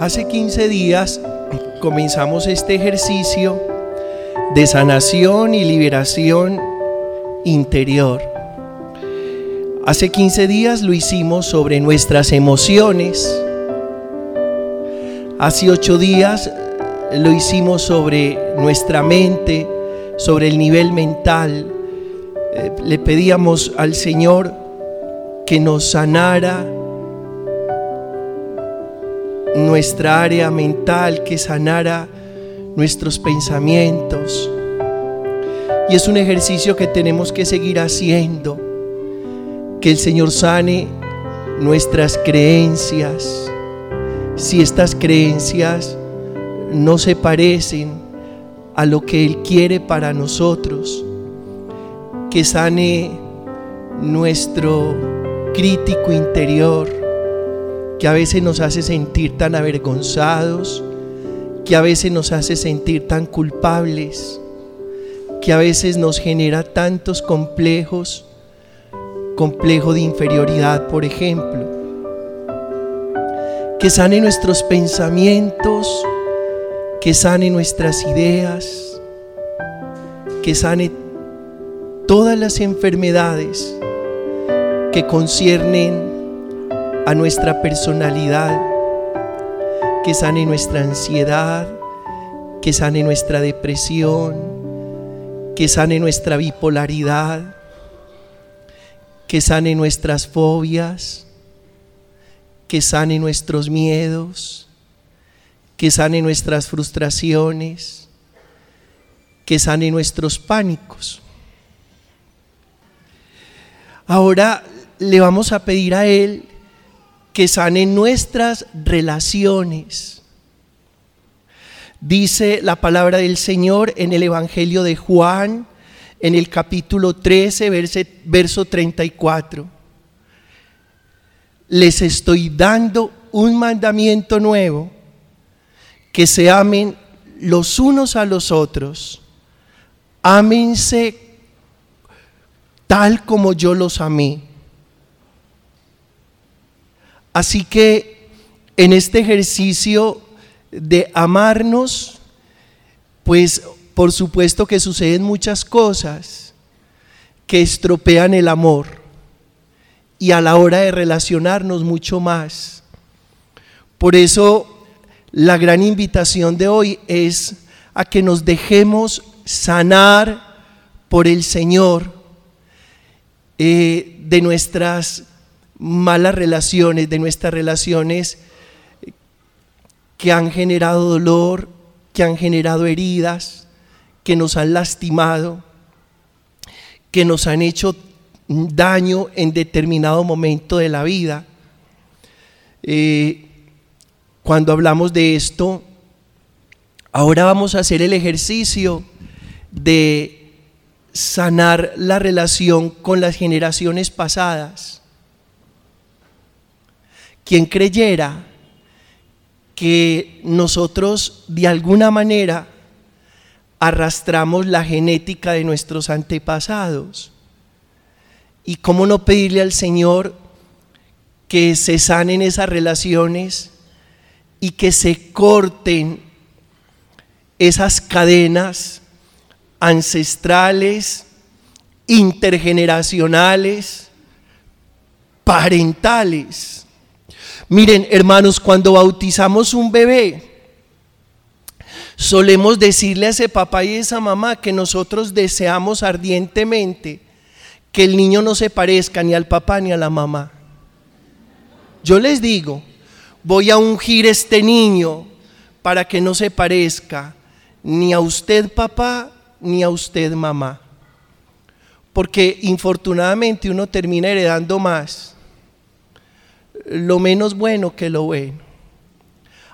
Hace 15 días comenzamos este ejercicio de sanación y liberación interior. Hace 15 días lo hicimos sobre nuestras emociones. Hace 8 días lo hicimos sobre nuestra mente, sobre el nivel mental. Eh, le pedíamos al Señor que nos sanara nuestra área mental, que sanara nuestros pensamientos. Y es un ejercicio que tenemos que seguir haciendo, que el Señor sane nuestras creencias. Si estas creencias no se parecen a lo que Él quiere para nosotros, que sane nuestro crítico interior, que a veces nos hace sentir tan avergonzados, que a veces nos hace sentir tan culpables, que a veces nos genera tantos complejos, complejo de inferioridad, por ejemplo, que sane nuestros pensamientos, que sane nuestras ideas, que sane todas las enfermedades que conciernen a nuestra personalidad, que sane nuestra ansiedad, que sane nuestra depresión, que sane nuestra bipolaridad, que sane nuestras fobias, que sane nuestros miedos, que sane nuestras frustraciones, que sane nuestros pánicos. Ahora le vamos a pedir a Él que sane nuestras relaciones. Dice la palabra del Señor en el Evangelio de Juan, en el capítulo 13, verso 34. Les estoy dando un mandamiento nuevo, que se amen los unos a los otros. Ámense tal como yo los amé. Así que en este ejercicio de amarnos, pues por supuesto que suceden muchas cosas que estropean el amor y a la hora de relacionarnos mucho más. Por eso la gran invitación de hoy es a que nos dejemos sanar por el Señor eh, de nuestras malas relaciones, de nuestras relaciones que han generado dolor, que han generado heridas, que nos han lastimado, que nos han hecho daño en determinado momento de la vida. Eh, cuando hablamos de esto, ahora vamos a hacer el ejercicio de sanar la relación con las generaciones pasadas quien creyera que nosotros de alguna manera arrastramos la genética de nuestros antepasados. Y cómo no pedirle al Señor que se sanen esas relaciones y que se corten esas cadenas ancestrales, intergeneracionales, parentales Miren, hermanos, cuando bautizamos un bebé, solemos decirle a ese papá y a esa mamá que nosotros deseamos ardientemente que el niño no se parezca ni al papá ni a la mamá. Yo les digo, voy a ungir este niño para que no se parezca ni a usted papá ni a usted mamá. Porque infortunadamente uno termina heredando más lo menos bueno que lo bueno.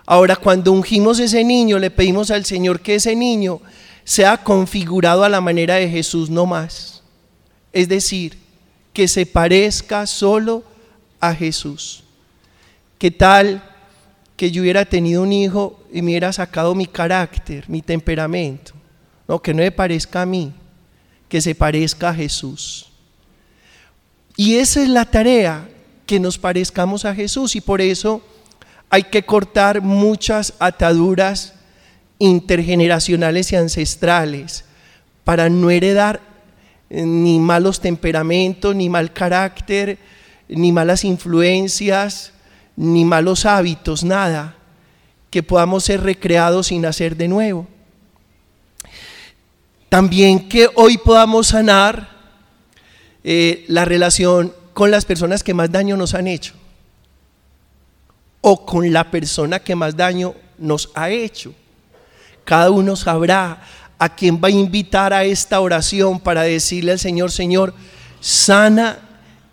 Ahora, cuando ungimos ese niño, le pedimos al Señor que ese niño sea configurado a la manera de Jesús, no más. Es decir, que se parezca solo a Jesús. ¿Qué tal que yo hubiera tenido un hijo y me hubiera sacado mi carácter, mi temperamento? No, que no me parezca a mí, que se parezca a Jesús. Y esa es la tarea que nos parezcamos a Jesús y por eso hay que cortar muchas ataduras intergeneracionales y ancestrales para no heredar eh, ni malos temperamentos, ni mal carácter, ni malas influencias, ni malos hábitos, nada, que podamos ser recreados sin nacer de nuevo. También que hoy podamos sanar eh, la relación con las personas que más daño nos han hecho o con la persona que más daño nos ha hecho. Cada uno sabrá a quién va a invitar a esta oración para decirle al Señor, Señor, sana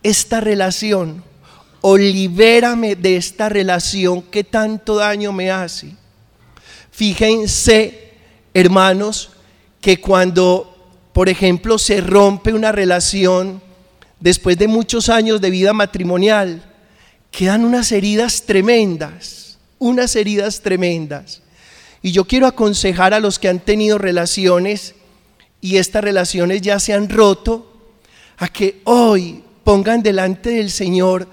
esta relación o libérame de esta relación que tanto daño me hace. Fíjense, hermanos, que cuando, por ejemplo, se rompe una relación después de muchos años de vida matrimonial, quedan unas heridas tremendas, unas heridas tremendas. Y yo quiero aconsejar a los que han tenido relaciones y estas relaciones ya se han roto, a que hoy pongan delante del Señor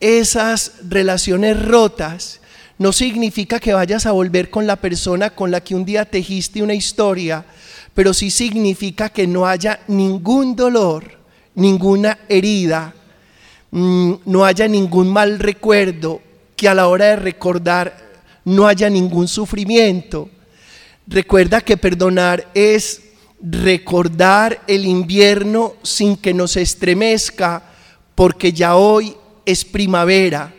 esas relaciones rotas. No significa que vayas a volver con la persona con la que un día tejiste una historia, pero sí significa que no haya ningún dolor, ninguna herida, mm, no haya ningún mal recuerdo, que a la hora de recordar no haya ningún sufrimiento. Recuerda que perdonar es recordar el invierno sin que nos estremezca, porque ya hoy es primavera.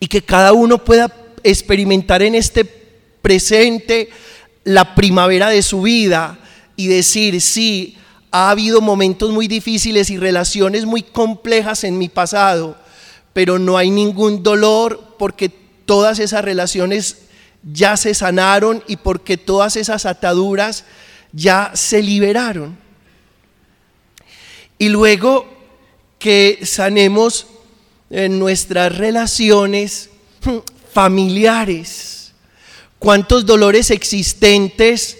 Y que cada uno pueda experimentar en este presente la primavera de su vida y decir, sí, ha habido momentos muy difíciles y relaciones muy complejas en mi pasado, pero no hay ningún dolor porque todas esas relaciones ya se sanaron y porque todas esas ataduras ya se liberaron. Y luego que sanemos en nuestras relaciones familiares, cuántos dolores existentes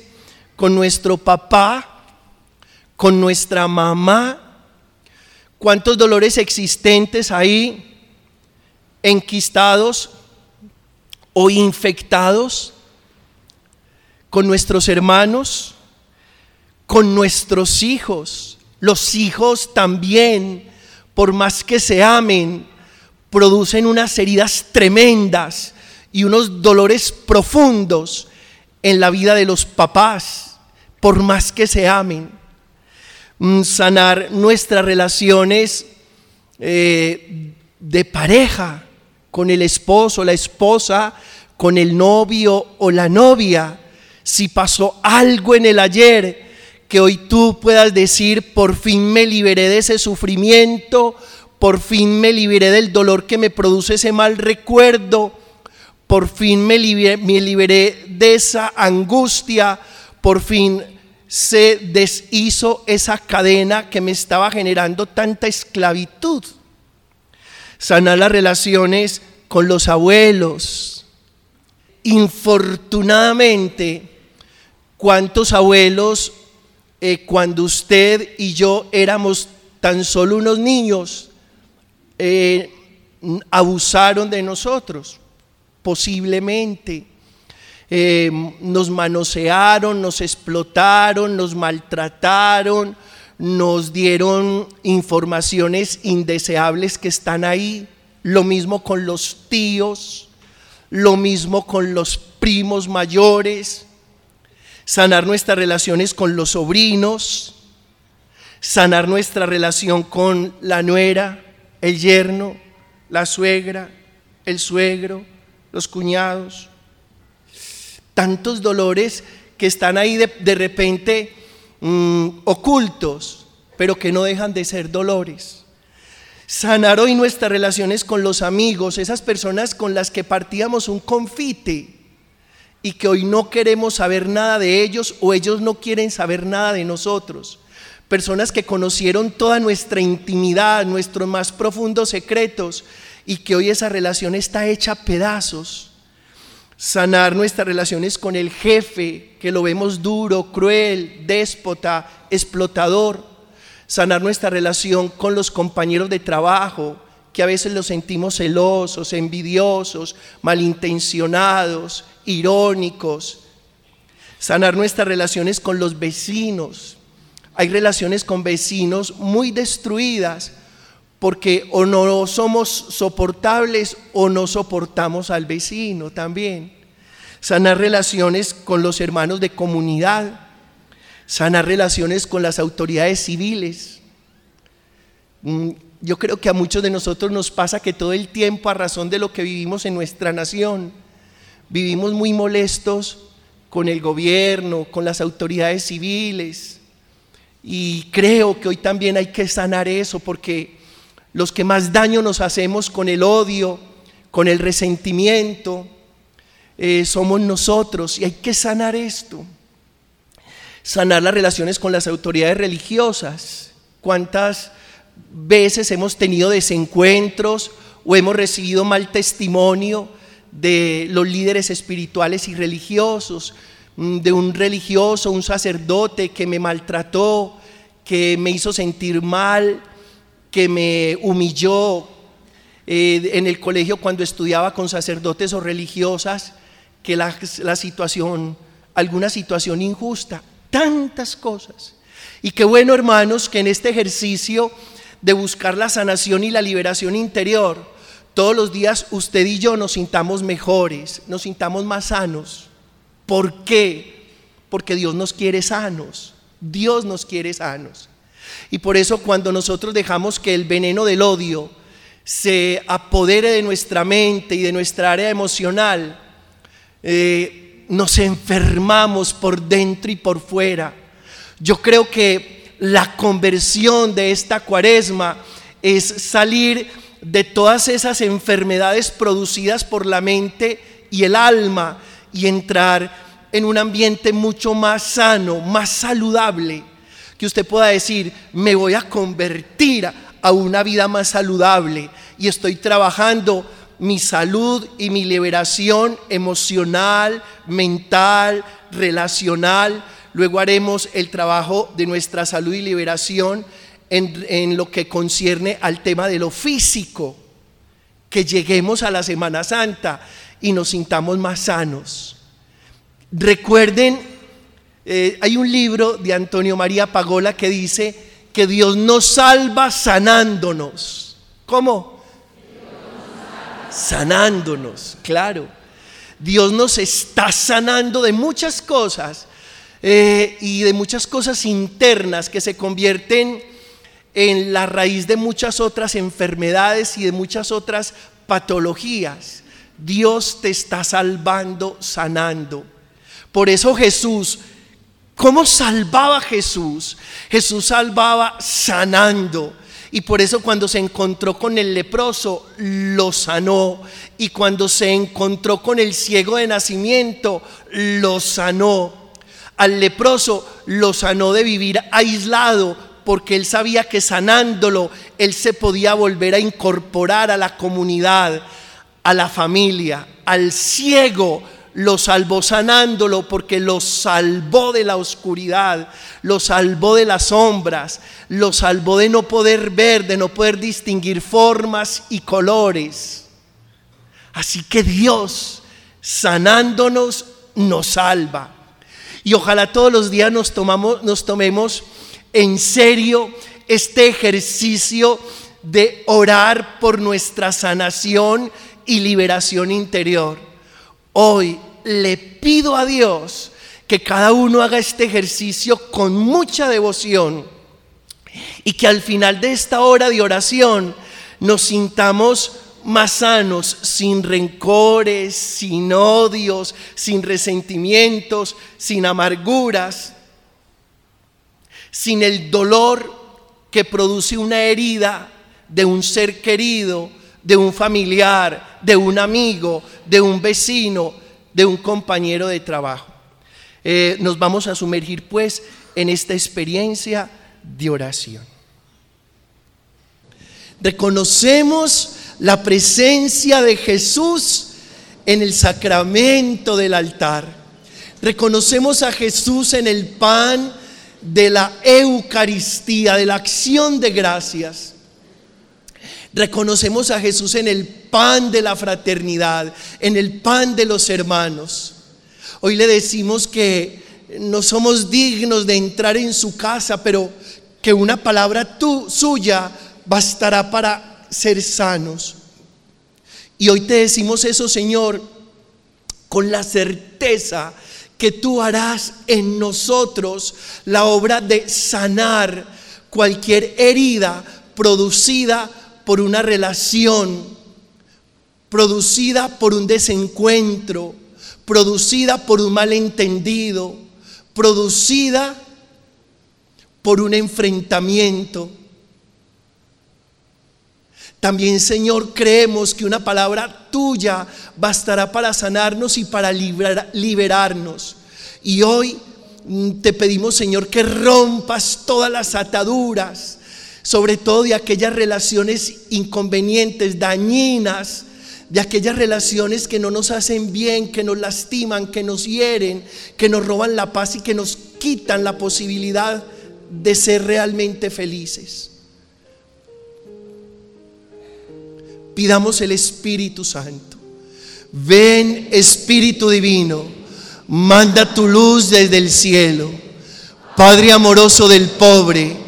con nuestro papá, con nuestra mamá, cuántos dolores existentes ahí enquistados o infectados con nuestros hermanos, con nuestros hijos. Los hijos también, por más que se amen, producen unas heridas tremendas y unos dolores profundos en la vida de los papás, por más que se amen. Mm, sanar nuestras relaciones eh, de pareja, con el esposo, la esposa, con el novio o la novia. Si pasó algo en el ayer, que hoy tú puedas decir, por fin me liberé de ese sufrimiento, por fin me liberé del dolor que me produce ese mal recuerdo, por fin me liberé, me liberé de esa angustia, por fin se deshizo esa cadena que me estaba generando tanta esclavitud sanar las relaciones con los abuelos. Infortunadamente, ¿cuántos abuelos eh, cuando usted y yo éramos tan solo unos niños eh, abusaron de nosotros? Posiblemente. Eh, nos manosearon, nos explotaron, nos maltrataron, nos dieron informaciones indeseables que están ahí, lo mismo con los tíos, lo mismo con los primos mayores, sanar nuestras relaciones con los sobrinos, sanar nuestra relación con la nuera, el yerno, la suegra, el suegro, los cuñados. Tantos dolores que están ahí de, de repente Mm, ocultos, pero que no dejan de ser dolores. Sanar hoy nuestras relaciones con los amigos, esas personas con las que partíamos un confite y que hoy no queremos saber nada de ellos o ellos no quieren saber nada de nosotros. Personas que conocieron toda nuestra intimidad, nuestros más profundos secretos y que hoy esa relación está hecha pedazos sanar nuestras relaciones con el jefe, que lo vemos duro, cruel, déspota, explotador, sanar nuestra relación con los compañeros de trabajo, porque a veces los sentimos celosos, envidiosos, malintencionados, irónicos. Sanar nuestras relaciones con los vecinos. Hay relaciones con vecinos muy destruidas porque o no somos soportables o no soportamos al vecino también. Sanar relaciones con los hermanos de comunidad. Sanar relaciones con las autoridades civiles. Mm, yo creo que a muchos de nosotros nos pasa que todo el tiempo, a razón de lo que vivimos en nuestra nación, vivimos muy molestos con el gobierno, con las autoridades civiles. Y creo que hoy también hay que sanar eso porque los que más daño nos hacemos con el odio, con el resentimiento, eh, somos nosotros y hay que sanar esto. Sanar las relaciones con las autoridades religiosas. ¿Cuántas veces hemos tenido desencuentros o hemos recibido mal testimonio de los líderes espirituales y religiosos, mm, de un religioso, un sacerdote que me maltrató, que me hizo sentir mal, que me humilló eh, en el colegio cuando estudiaba con sacerdotes o religiosas, que la, la situación, alguna situación injusta, tantas cosas. Y qué bueno, hermanos, que en este ejercicio de buscar la sanación y la liberación interior, todos los días usted y yo nos sintamos mejores, nos sintamos más sanos. ¿Por qué? Porque Dios nos quiere sanos. Dios nos quiere sanos. Y por eso cuando nosotros dejamos que el veneno del odio se apodere de nuestra mente y de nuestra área emocional, eh, nos enfermamos por dentro y por fuera. Yo creo que la conversión de esta cuaresma es salir de todas esas enfermedades producidas por la mente y el alma y entrar en un ambiente mucho más sano, más saludable, que usted pueda decir, me voy a convertir a una vida más saludable y estoy trabajando mi salud y mi liberación emocional, mental, relacional. Luego haremos el trabajo de nuestra salud y liberación en, lo que concierne al tema de lo físico, que lleguemos a la Semana Santa y nos sintamos más sanos. Recuerden, eh, hay un libro de Antonio María Pagola que dice que Dios nos salva sanándonos. ¿Cómo? Sanándonos, claro. Dios nos está sanando de muchas cosas eh, y de muchas cosas internas que se convierten en la raíz de muchas otras enfermedades y de muchas otras patologías. Dios te está salvando, sanando. Por eso Jesús, ¿cómo salvaba Jesús? Jesús salvaba sanando. Y por eso cuando se encontró con el leproso, lo sanó. Y cuando se encontró con el ciego de nacimiento, lo sanó. Al leproso lo sanó de vivir aislado porque él sabía que sanándolo, él se podía volver a incorporar a la comunidad, a la familia, al ciego. Lo salvó sanándolo porque lo salvó de la oscuridad, lo salvó de las sombras, lo salvó de no poder ver, de no poder distinguir formas y colores. Así que Dios, sanándonos, nos salva. Y ojalá todos los días nos, tomamos, nos tomemos en serio este ejercicio de orar por nuestra sanación y liberación interior. Hoy le pido a Dios que cada uno haga este ejercicio con mucha devoción y que al final de esta hora de oración nos sintamos más sanos, sin rencores, sin odios, sin resentimientos, sin amarguras sin el dolor que produce una herida de un ser querido, de un familiar, de un amigo, de un vecino, de un compañero de trabajo. Eh, nos vamos a sumergir pues en esta experiencia de oración. Reconocemos la presencia de Jesús en el sacramento del altar. Reconocemos a Jesús en el pan de la Eucaristía, de la acción de gracias. Reconocemos a Jesús en el pan de la fraternidad, en el pan de los hermanos. Hoy le decimos que no somos dignos de entrar en su casa, pero que una palabra tu, suya bastará para ser sanos. Y hoy te decimos eso, Señor, con la certeza que tú harás en nosotros la obra de sanar cualquier herida producida por una relación, producida por un desencuentro, producida por un malentendido, producida por un enfrentamiento. También, Señor, creemos que una palabra tuya bastará para sanarnos y para liberarnos. Y hoy te pedimos, Señor, que rompas todas las ataduras sobre todo de aquellas relaciones inconvenientes, dañinas, de aquellas relaciones que no nos hacen bien, que nos lastiman, que nos hieren, que nos roban la paz y que nos quitan la posibilidad de ser realmente felices. Pidamos el Espíritu Santo. Ven Espíritu Divino, manda tu luz desde el cielo. Padre amoroso del pobre,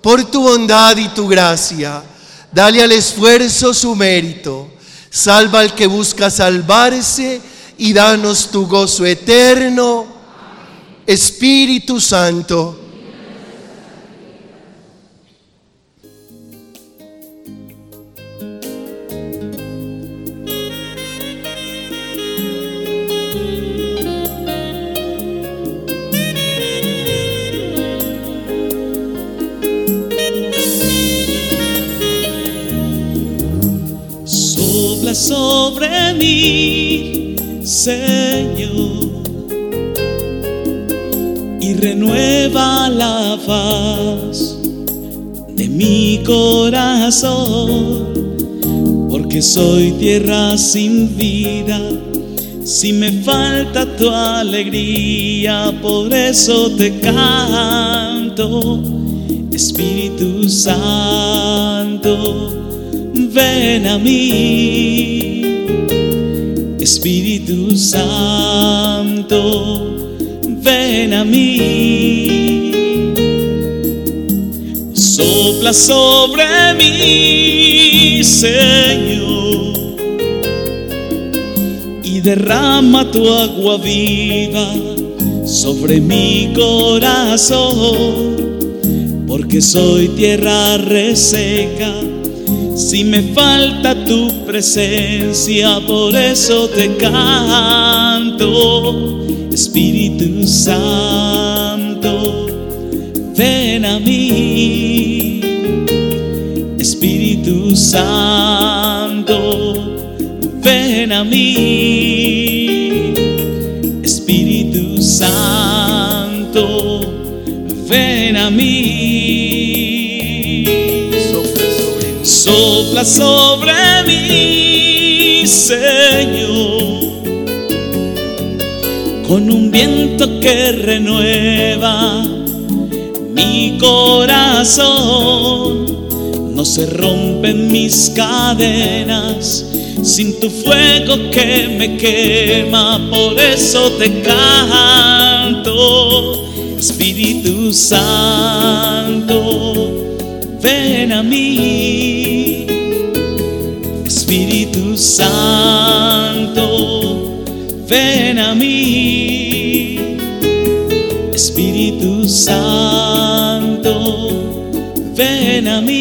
por tu bondad y tu gracia, dale al esfuerzo su mérito. Salva al que busca salvarse y danos tu gozo eterno. Espíritu Santo sobre mí, Señor, y renueva la paz de mi corazón, porque soy tierra sin vida. Si me falta tu alegría, por eso te canto, Espíritu Santo ven a mí, Espíritu Santo, ven a mí, sopla sobre mí, Señor, y derrama tu agua viva sobre mi corazón, porque soy tierra reseca si me falta tu presencia, por eso te canto, Espíritu Santo, ven a mí, Espíritu Santo, ven a mí, Espíritu Santo, ven a mí sopla sobre mí, Señor, con un viento que renueva mi corazón. No se rompen mis cadenas sin tu fuego que me quema, por eso te canto, Espíritu Santo ven a mí, Espíritu Santo, ven a mí. Espíritu Santo, ven a mí.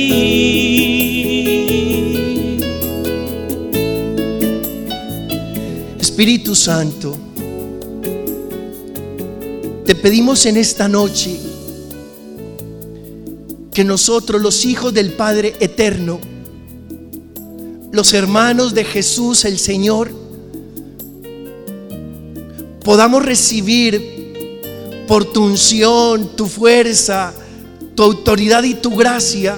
Espíritu Santo, te pedimos en esta noche que nosotros, los hijos del Padre Eterno, los hermanos de Jesús el Señor, podamos recibir por tu unción, tu fuerza, tu autoridad y tu gracia,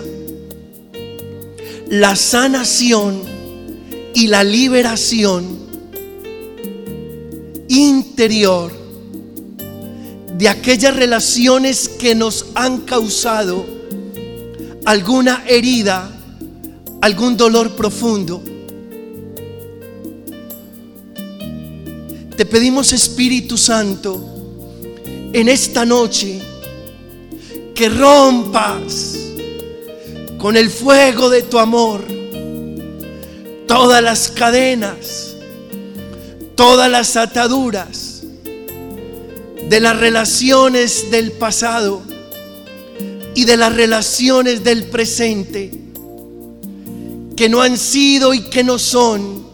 la sanación y la liberación interior de aquellas relaciones que nos han causado alguna herida algún dolor profundo. Te pedimos Espíritu Santo en esta noche que rompas con el fuego de tu amor todas las cadenas, todas las ataduras de las relaciones del pasado y de las relaciones del presente que no han sido y que no son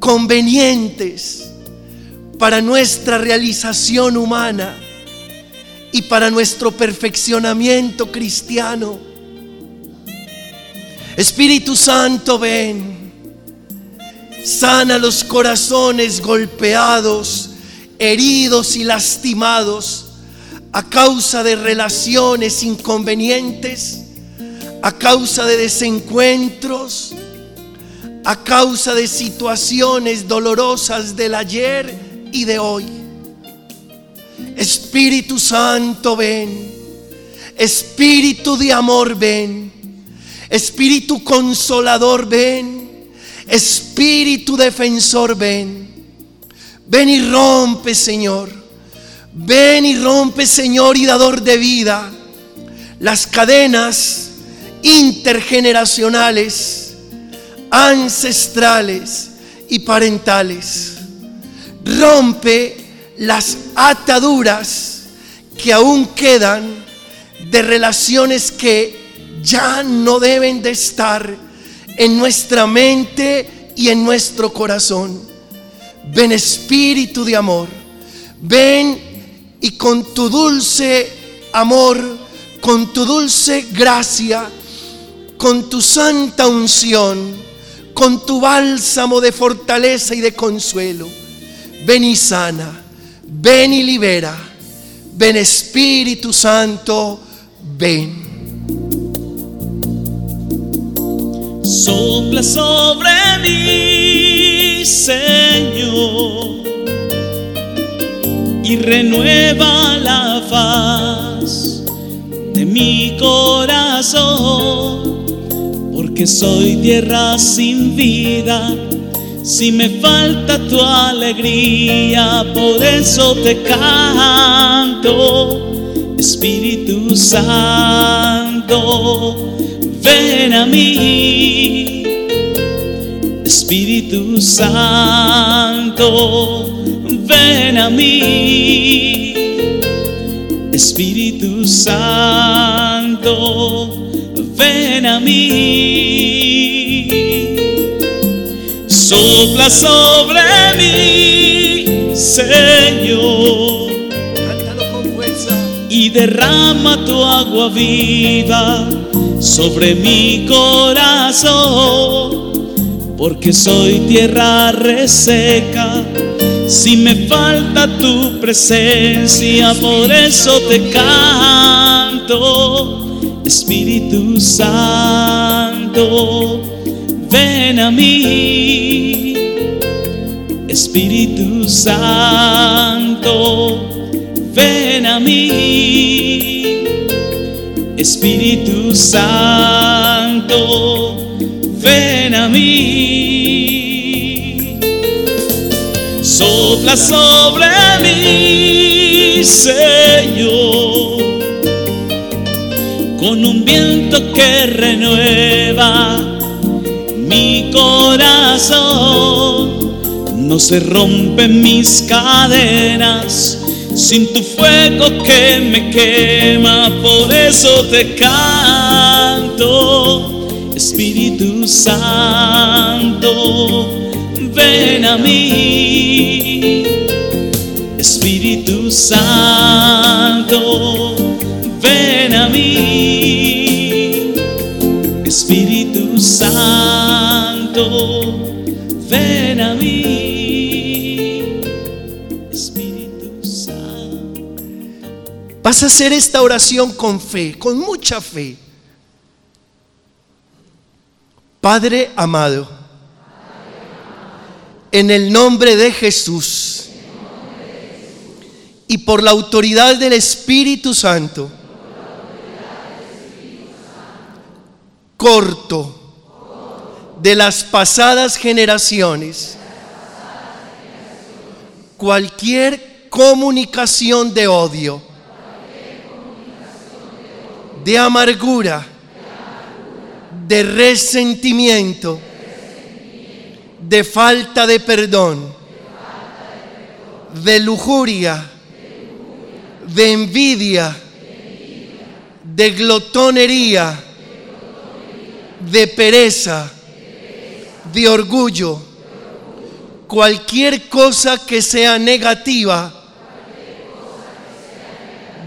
convenientes para nuestra realización humana y para nuestro perfeccionamiento cristiano. Espíritu Santo, ven, sana los corazones golpeados, heridos y lastimados a causa de relaciones inconvenientes a causa de desencuentros, a causa de situaciones dolorosas del ayer y de hoy. Espíritu Santo, ven. Espíritu de amor, ven. Espíritu consolador, ven. Espíritu defensor, ven. Ven y rompe, Señor. Ven y rompe, Señor, y dador de vida, las cadenas intergeneracionales, ancestrales y parentales. Rompe las ataduras que aún quedan de relaciones que ya no deben de estar en nuestra mente y en nuestro corazón. Ven Espíritu de amor, ven y con tu dulce amor, con tu dulce gracia, con tu santa unción, con tu bálsamo de fortaleza y de consuelo. Ven y sana, ven y libera, ven Espíritu Santo, ven. Sopla sobre mí, Señor, y renueva la faz de mi corazón que soy tierra sin vida. Si me falta tu alegría, por eso te canto, Espíritu Santo, ven a mí. Espíritu Santo, ven a mí. Espíritu Santo, ven a mí. Sopla sobre mí, Señor. Cántalo con fuerza. Y derrama tu agua viva sobre mi corazón. Porque soy tierra reseca. Si me falta tu presencia, por eso te canto Espíritu Santo, ven a mí. Espíritu Santo, ven a mí. Espíritu Santo, Sobre mí, Señor. Con un viento que renueva mi corazón. No se rompen mis cadenas sin tu fuego que me quema, por eso te canto, Espíritu Santo, ven a mí, Espíritu Santo, ven a mí, Espíritu Santo, ven a mí. Espíritu Santo. Vas a hacer esta oración con fe, con mucha fe. Padre amado, en el nombre de Jesús. Y por la autoridad del Espíritu Santo, corto de las pasadas generaciones. Cualquier comunicación de odio, de amargura, de resentimiento, de falta de perdón, de lujuria, de envidia, de glotonería, de pereza, de orgullo, cualquier cosa que sea negativa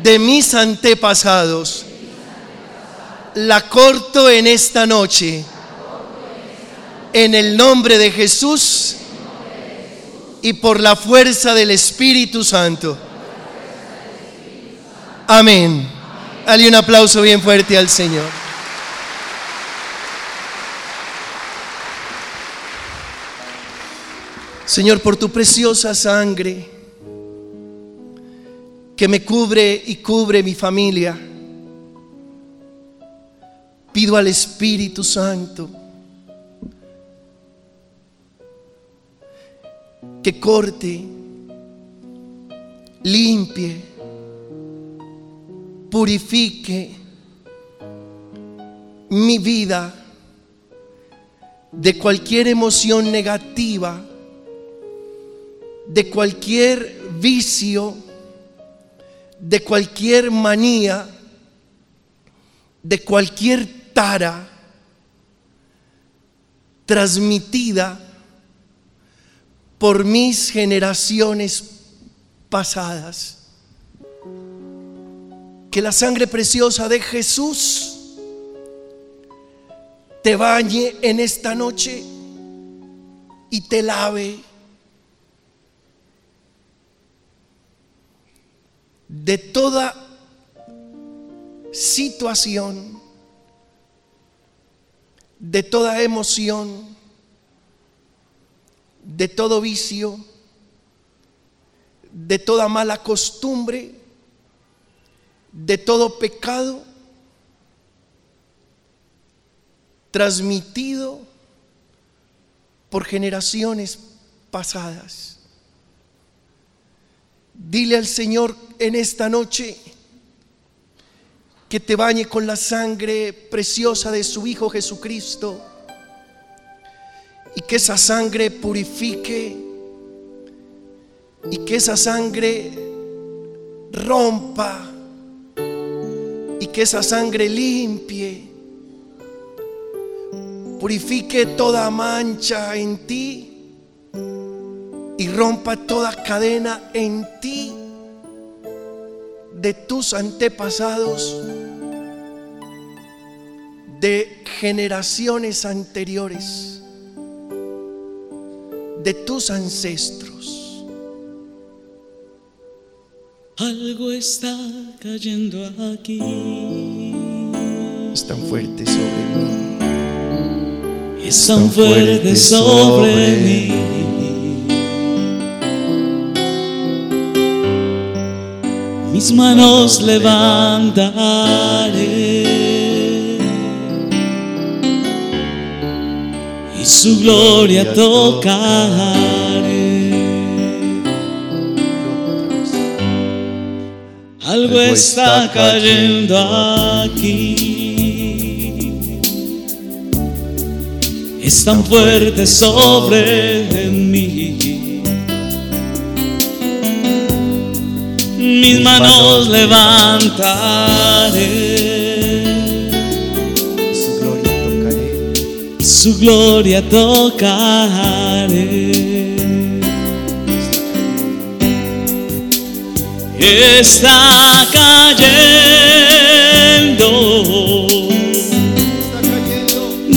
de mis antepasados, la corto en esta noche. En el nombre de Jesús y por la fuerza del Espíritu Santo. Amén. Dale un aplauso bien fuerte al Señor. Señor, por tu preciosa sangre que me cubre y cubre mi familia, pido al Espíritu Santo que corte, limpie, purifique mi vida de cualquier emoción negativa de cualquier vicio, de cualquier manía, de cualquier tara transmitida por mis generaciones pasadas. Que la sangre preciosa de Jesús te bañe en esta noche y te lave de toda situación, de toda emoción, de todo vicio, de toda mala costumbre, de todo pecado transmitido por generaciones pasadas. Dile al Señor en esta noche que te bañe con la sangre preciosa de su Hijo Jesucristo y que esa sangre purifique y que esa sangre rompa y que esa sangre limpie, purifique toda mancha en ti y rompa toda cadena en ti de tus antepasados, de generaciones anteriores, de tus ancestros. Algo está cayendo aquí. Es tan fuerte sobre mí. Es tan fuerte sobre mí. Mis manos levantaré y su gloria tocaré. Algo está cayendo aquí. es tan fuerte sobre mí. Mis manos levantaré su gloria tocaré. Está cayendo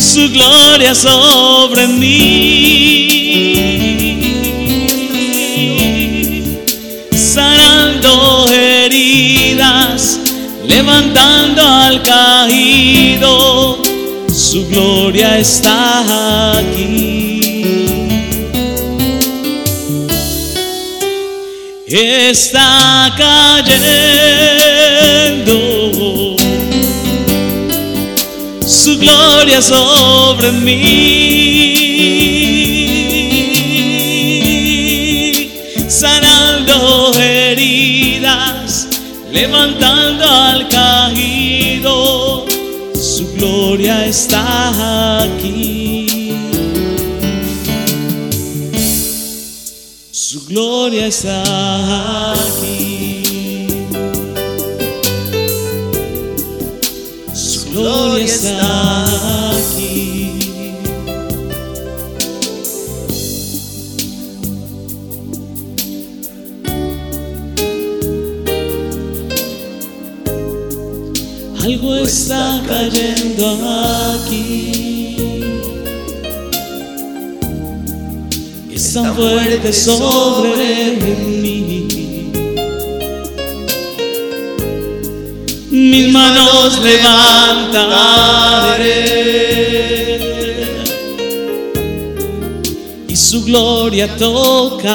su gloria sobre mí, sanando heridas, levantando al caído, su gloria está aquí. Está cayendo su gloria sobre mí, sanando heridas, levantando al está aquí. Su gloria está aquí. Está cayendo aquí. Es tan fuerte sobre mí. Mis manos levantaré y su gloria tocaré.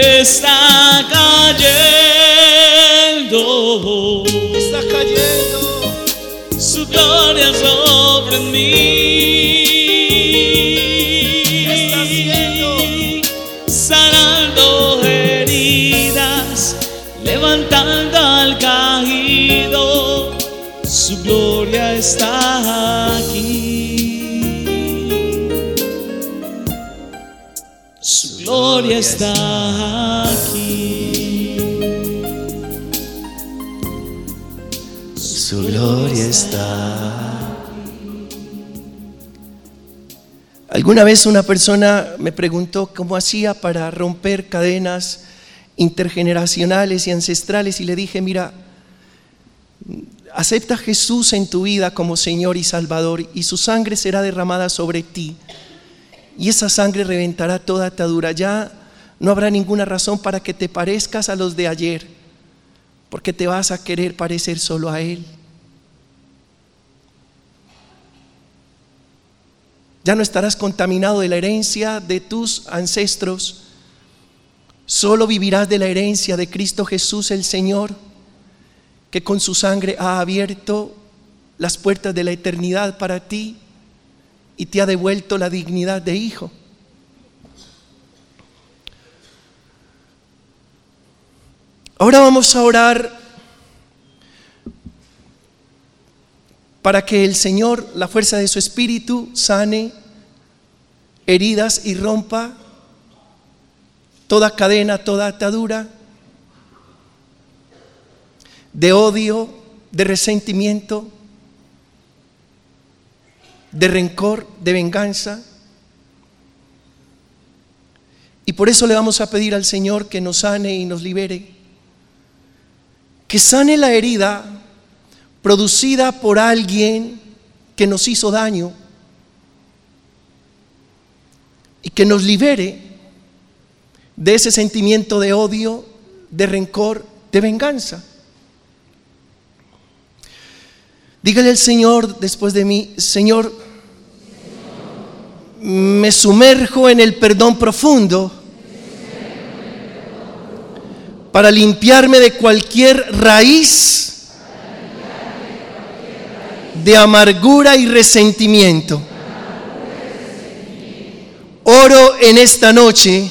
Está cayendo Está cayendo. su gloria sobre mí. Está haciendo. sanando heridas, levantando al caído, su gloria está gloria está aquí. Su gloria está. Alguna vez una persona me preguntó cómo hacía para romper cadenas intergeneracionales y ancestrales y le dije, mira, acepta a Jesús en tu vida como Señor y Salvador y su sangre será derramada sobre ti y esa sangre reventará toda atadura. Ya no habrá ninguna razón para que te parezcas a los de ayer, porque te vas a querer parecer solo a Él. Ya no estarás contaminado de la herencia de tus ancestros. Solo vivirás de la herencia de Cristo Jesús el Señor, que con su sangre ha abierto las puertas de la eternidad para ti y te ha devuelto la dignidad de hijo. Ahora vamos a orar para que el Señor, la fuerza de su espíritu, sane heridas y rompa toda cadena, toda atadura de odio, de resentimiento, de rencor, de venganza. Y por eso le vamos a pedir al Señor que nos sane y nos libere. Que sane la herida producida por alguien que nos hizo daño y que nos libere de ese sentimiento de odio, de rencor, de venganza. Dígale al Señor después de mí, Señor, me sumerjo en el perdón profundo para limpiarme de cualquier raíz de amargura y resentimiento. Oro en esta noche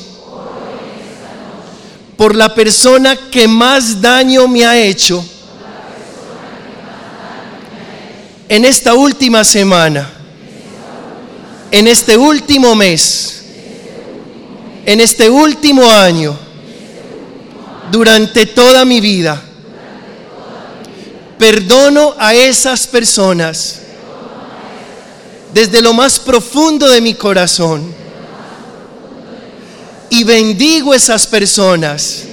por la persona que más daño me ha hecho en esta última semana, en este último mes, en este último año, durante toda mi vida. Perdono a esas personas desde lo más profundo de mi corazón y bendigo esas personas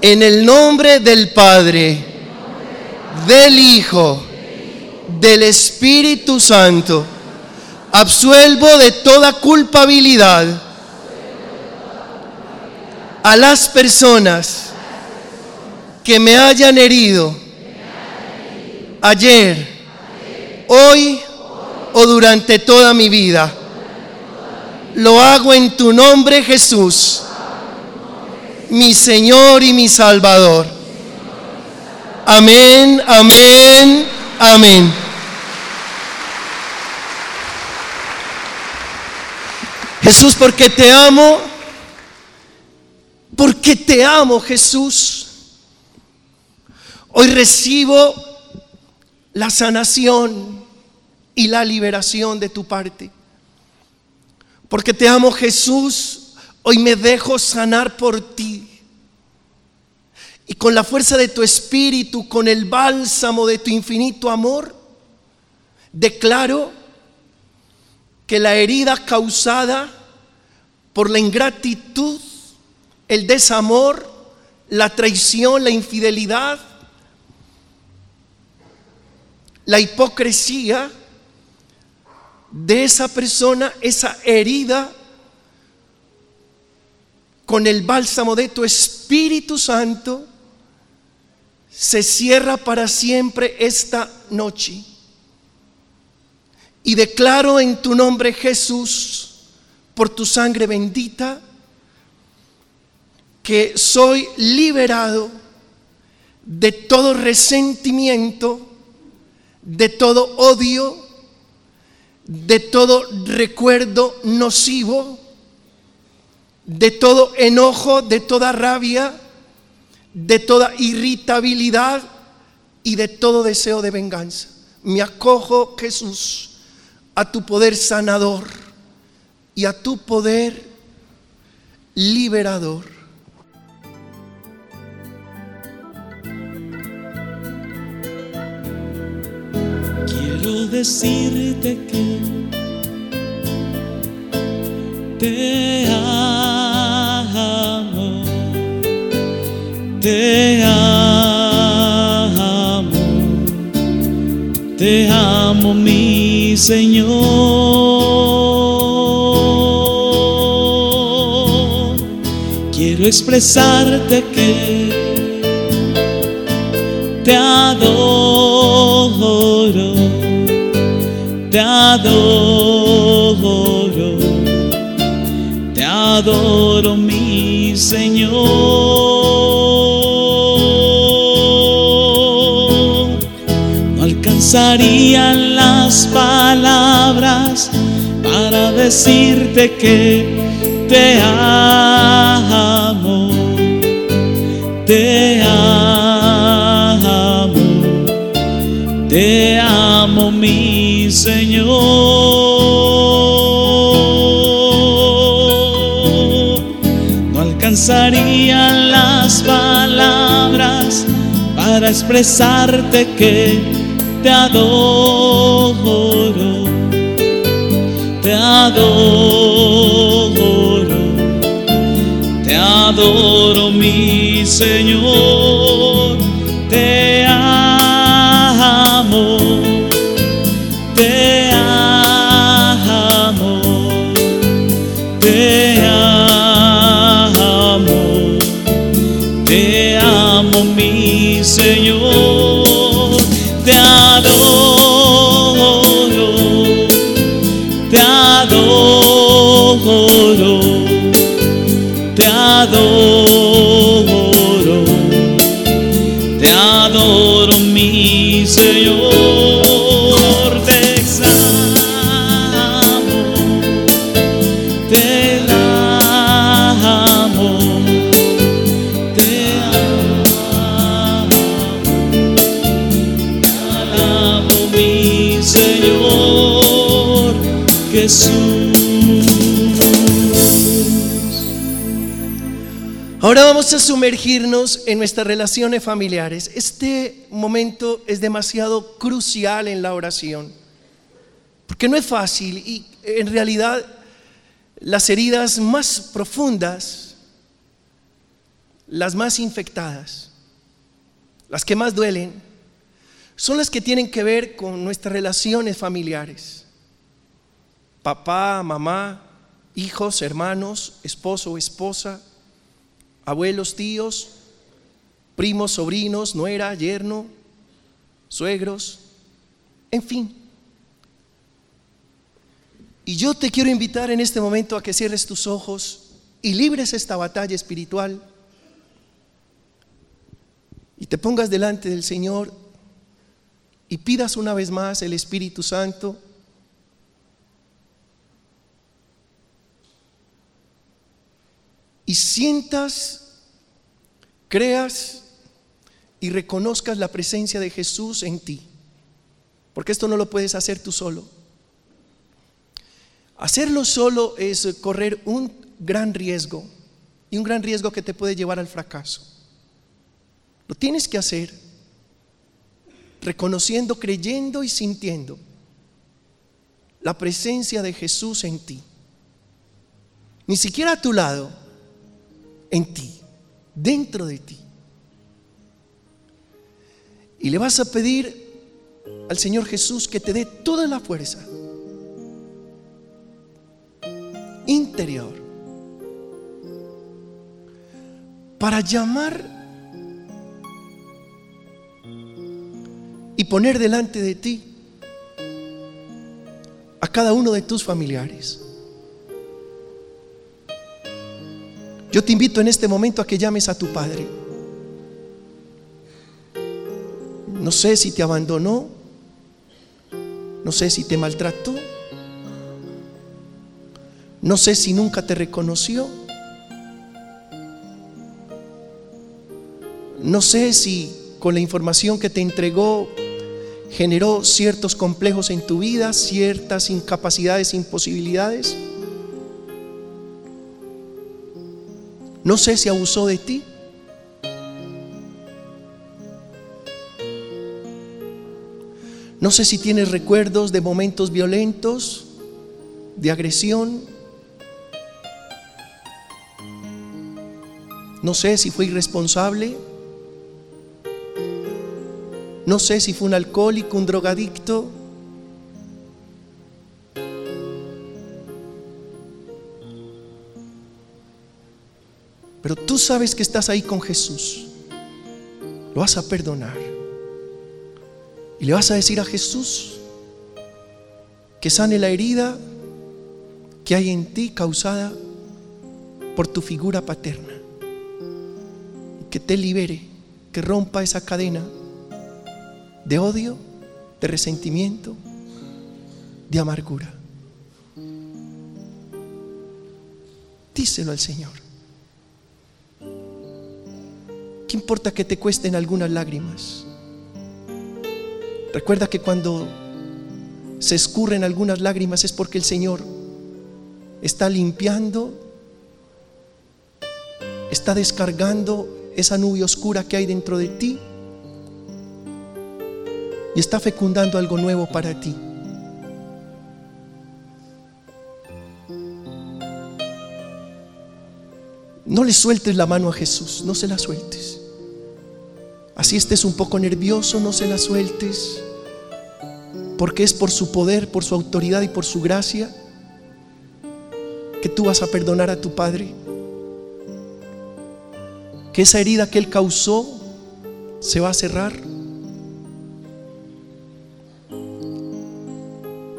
en el nombre del Padre, del Hijo, del Espíritu Santo, absuelvo de toda culpabilidad a las personas que me hayan herido ayer, hoy o durante toda mi vida. Lo hago en tu nombre Jesús, mi Señor y mi Salvador. Amén, amén, amén. Jesús, porque te amo, porque te amo, Jesús. Hoy recibo la sanación y la liberación de tu parte. Porque te amo, Jesús. Hoy me dejo sanar por ti. Y con la fuerza de tu espíritu, con el bálsamo de tu infinito amor, declaro que la herida causada por la ingratitud, el desamor, la traición, la infidelidad, la hipocresía de esa persona, esa herida, con el bálsamo de tu Espíritu Santo, se cierra para siempre esta noche. Y declaro en tu nombre Jesús, por tu sangre bendita, que soy liberado de todo resentimiento, de todo odio, de todo recuerdo nocivo, de todo enojo, de toda rabia, de toda irritabilidad y de todo deseo de venganza. Me acojo, Jesús, a tu poder sanador y a tu poder liberador. Quiero decirte que te amo, te amo, te amo mi Señor. Quiero expresarte que te adoro te adoro, te adoro mi Señor. No alcanzarían las palabras para decirte que te te amo, te amo mi Señor. No alcanzarían las palabras para expresarte que te adoro. adoro, mi Señor, sumergirnos en nuestras relaciones familiares. Este momento es demasiado crucial en la oración, porque no es fácil y en realidad las heridas más profundas, las más infectadas, las que más duelen, son las que tienen que ver con nuestras relaciones familiares. Papá, mamá, hijos, hermanos, esposo esposa, abuelos, tíos, primos, sobrinos, nuera, yerno, suegros, en fin. Y yo te quiero invitar en este momento a que cierres tus ojos y libres esta batalla espiritual y te pongas delante del Señor y pidas una vez más el Espíritu Santo. Y sientas, creas y reconozcas la presencia de Jesús en ti. Porque esto no lo puedes hacer tú solo. Hacerlo solo es correr un gran riesgo y un gran riesgo que te puede llevar al fracaso. Lo tienes que hacer reconociendo, creyendo y sintiendo la presencia de Jesús en ti. Ni siquiera a tu lado, en ti, dentro de ti. Y le vas a pedir al Señor Jesús que te dé toda la fuerza interior para llamar y poner delante de ti a cada uno de tus familiares. Yo te invito en este momento a que llames a tu padre. No sé si te abandonó, no sé si te maltrató, no sé si nunca te reconoció, no sé si con la información que te entregó generó ciertos complejos en tu vida, ciertas incapacidades, imposibilidades. No sé si abusó de ti. No sé si tienes recuerdos de momentos violentos, de agresión. No sé si fue irresponsable. No sé si fue un alcohólico, un drogadicto. Pero tú sabes que estás ahí con Jesús. Lo vas a perdonar. Y le vas a decir a Jesús que sane la herida que hay en ti causada por tu figura paterna. Que te libere, que rompa esa cadena de odio, de resentimiento, de amargura. Díselo al Señor. Importa que te cuesten algunas lágrimas? Recuerda que cuando se escurren algunas lágrimas es porque el Señor está limpiando, está descargando esa nube oscura que hay dentro de ti y está fecundando algo nuevo para ti. No le sueltes la mano a Jesús, no se la sueltes. Así estés un poco nervioso, no se la sueltes. Porque es por su poder, por su autoridad y por su gracia que tú vas a perdonar a tu Padre. Que esa herida que Él causó se va a cerrar.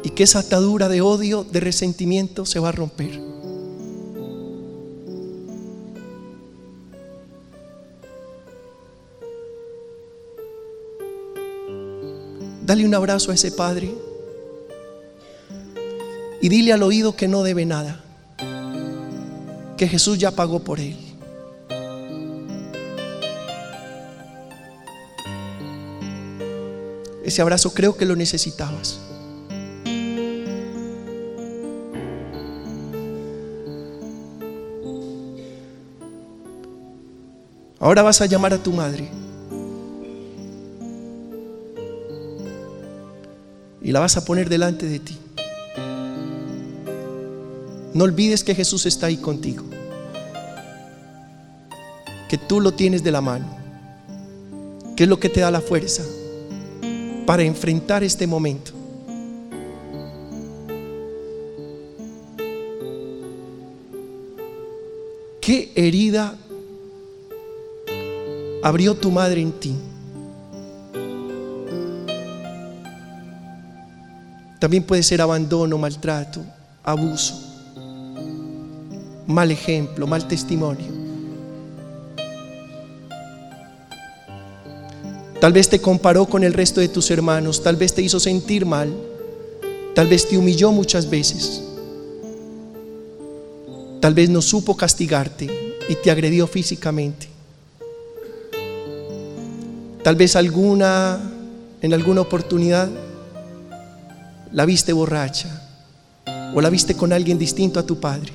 Y que esa atadura de odio, de resentimiento se va a romper. Dale un abrazo a ese Padre y dile al oído que no debe nada, que Jesús ya pagó por él. Ese abrazo creo que lo necesitabas. Ahora vas a llamar a tu madre. Y la vas a poner delante de ti. No olvides que Jesús está ahí contigo, que tú lo tienes de la mano, que es lo que te da la fuerza para enfrentar este momento. ¿Qué herida abrió tu madre en ti? También puede ser abandono, maltrato, abuso, mal ejemplo, mal testimonio. Tal vez te comparó con el resto de tus hermanos, tal vez te hizo sentir mal, tal vez te humilló muchas veces, tal vez no supo castigarte y te agredió físicamente. Tal vez alguna en alguna oportunidad la viste borracha o la viste con alguien distinto a tu padre.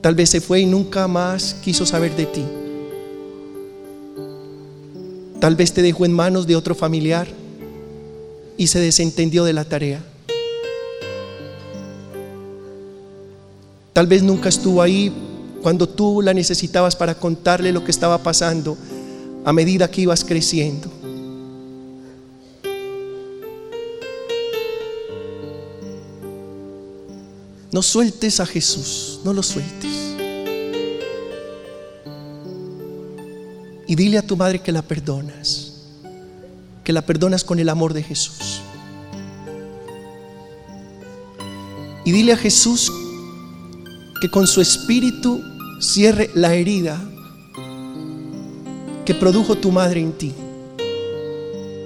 Tal vez se fue y nunca más quiso saber de ti. Tal vez te dejó en manos de otro familiar y se desentendió de la tarea. Tal vez nunca estuvo ahí cuando tú la necesitabas para contarle lo que estaba pasando a medida que ibas creciendo. No sueltes a Jesús, no lo sueltes. Y dile a tu madre que la perdonas, que la perdonas con el amor de Jesús. Y dile a Jesús que con su espíritu cierre la herida que produjo tu madre en ti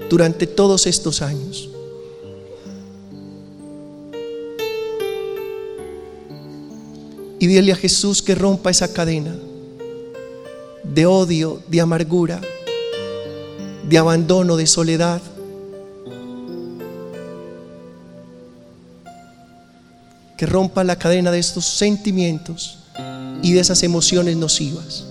durante todos estos años. Y dile a Jesús que rompa esa cadena de odio, de amargura, de abandono, de soledad. Que rompa la cadena de estos sentimientos y de esas emociones nocivas.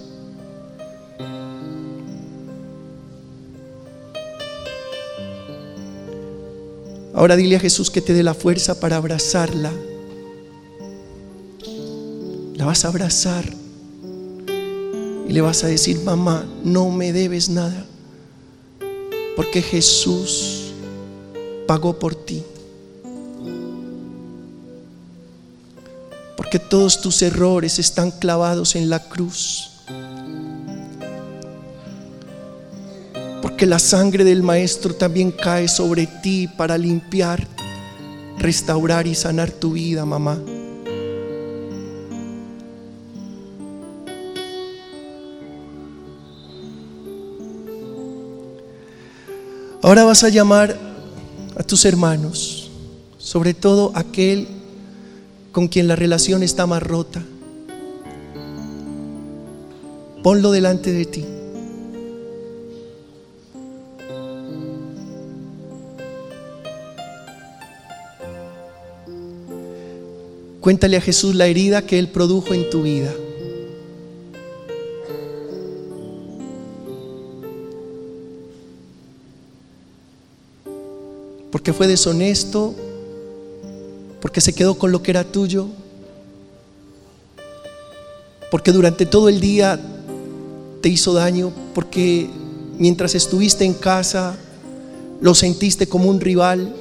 Ahora dile a Jesús que te dé la fuerza para abrazarla. La vas a abrazar y le vas a decir, mamá, no me debes nada, porque Jesús pagó por ti. Porque todos tus errores están clavados en la cruz. Que la sangre del Maestro también cae sobre ti para limpiar, restaurar y sanar tu vida, mamá. Ahora vas a llamar a tus hermanos, sobre todo aquel con quien la relación está más rota. Ponlo delante de ti. Cuéntale a Jesús la herida que Él produjo en tu vida. Porque fue deshonesto, porque se quedó con lo que era tuyo, porque durante todo el día te hizo daño, porque mientras estuviste en casa lo sentiste como un rival,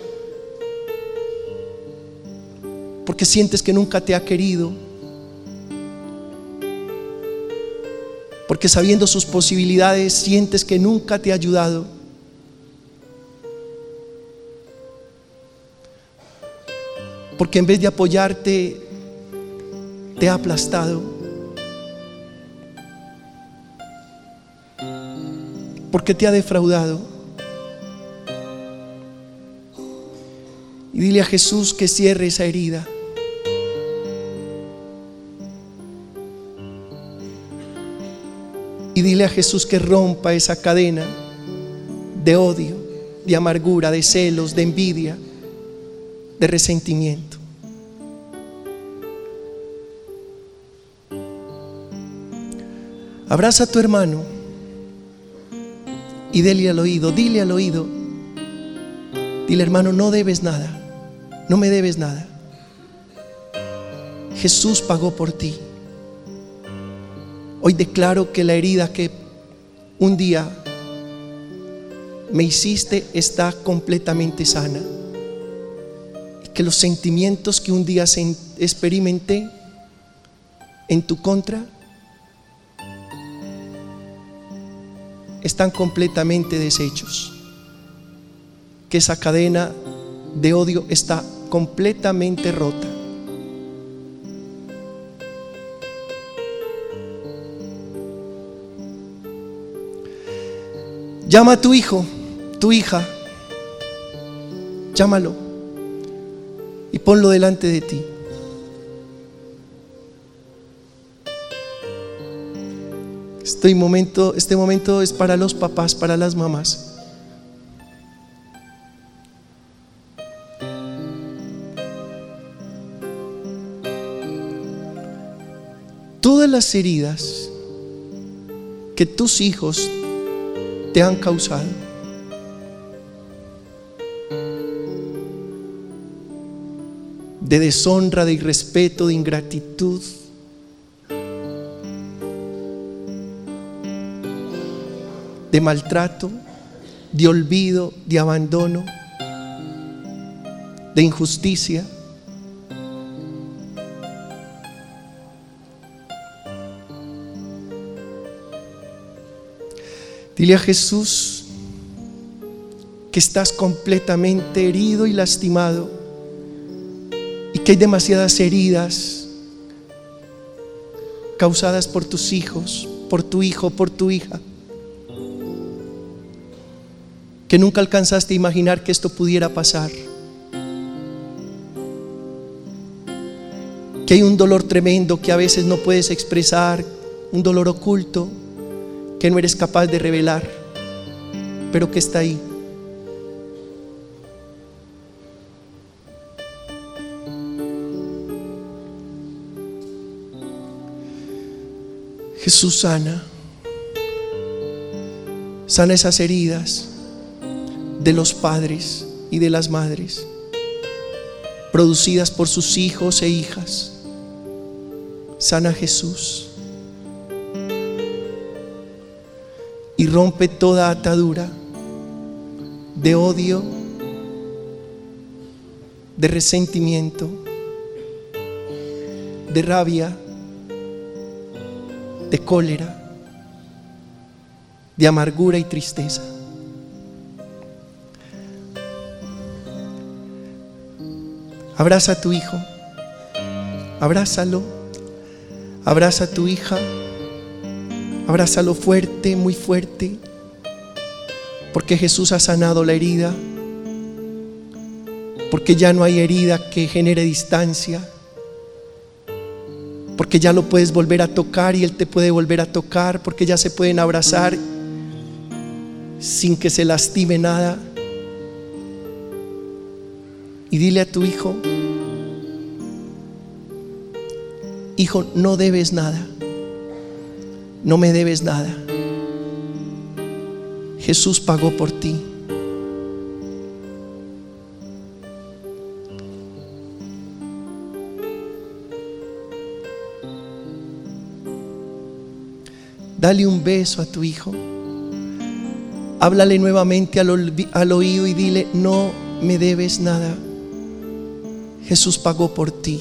porque sientes que nunca te ha querido, porque sabiendo sus posibilidades sientes que nunca te ha ayudado. Porque en vez de apoyarte, te ha aplastado. Porque te ha defraudado. Y dile a Jesús que cierre esa herida. Dile a Jesús que rompa esa cadena de odio, de amargura, de celos, de envidia, de resentimiento. Abraza a tu hermano y dile al oído, dile al oído, dile hermano, no debes nada, no me debes nada. Jesús pagó por ti. Hoy declaro que la herida que un día me hiciste está completamente sana. Que los sentimientos que un día experimenté en tu contra están completamente deshechos. Que esa cadena de odio está completamente rota. Llama a tu hijo, tu hija. Llámalo y ponlo delante de ti. Este momento, este momento es para los papás, para las mamás. Todas las heridas que tus hijos te han causado. De deshonra, de irrespeto, de ingratitud. De maltrato, de olvido, de abandono, de injusticia. Dile a Jesús que estás completamente herido y lastimado y que hay demasiadas heridas causadas por tus hijos, por tu hijo, por tu hija, que nunca alcanzaste a imaginar que esto pudiera pasar. Que hay un dolor tremendo que a veces no puedes expresar, un dolor oculto que no eres capaz de revelar, pero que está ahí. Jesús sana, sana esas heridas de los padres y de las madres, producidas por sus hijos e hijas. Sana Jesús. Y rompe toda atadura de odio, de resentimiento, de rabia, de cólera, de amargura y tristeza. Abraza a tu hijo, abrázalo, abraza a tu hija. Abrázalo fuerte, muy fuerte, porque Jesús ha sanado la herida, porque ya no hay herida que genere distancia, porque ya lo puedes volver a tocar y Él te puede volver a tocar, porque ya se pueden abrazar sin que se lastime nada. Y dile a tu hijo, hijo, no debes nada no me debes nada. Jesús pagó por ti. Dale un beso a tu hijo. Háblale nuevamente al, oído y dile, no me debes nada. Jesús pagó por ti.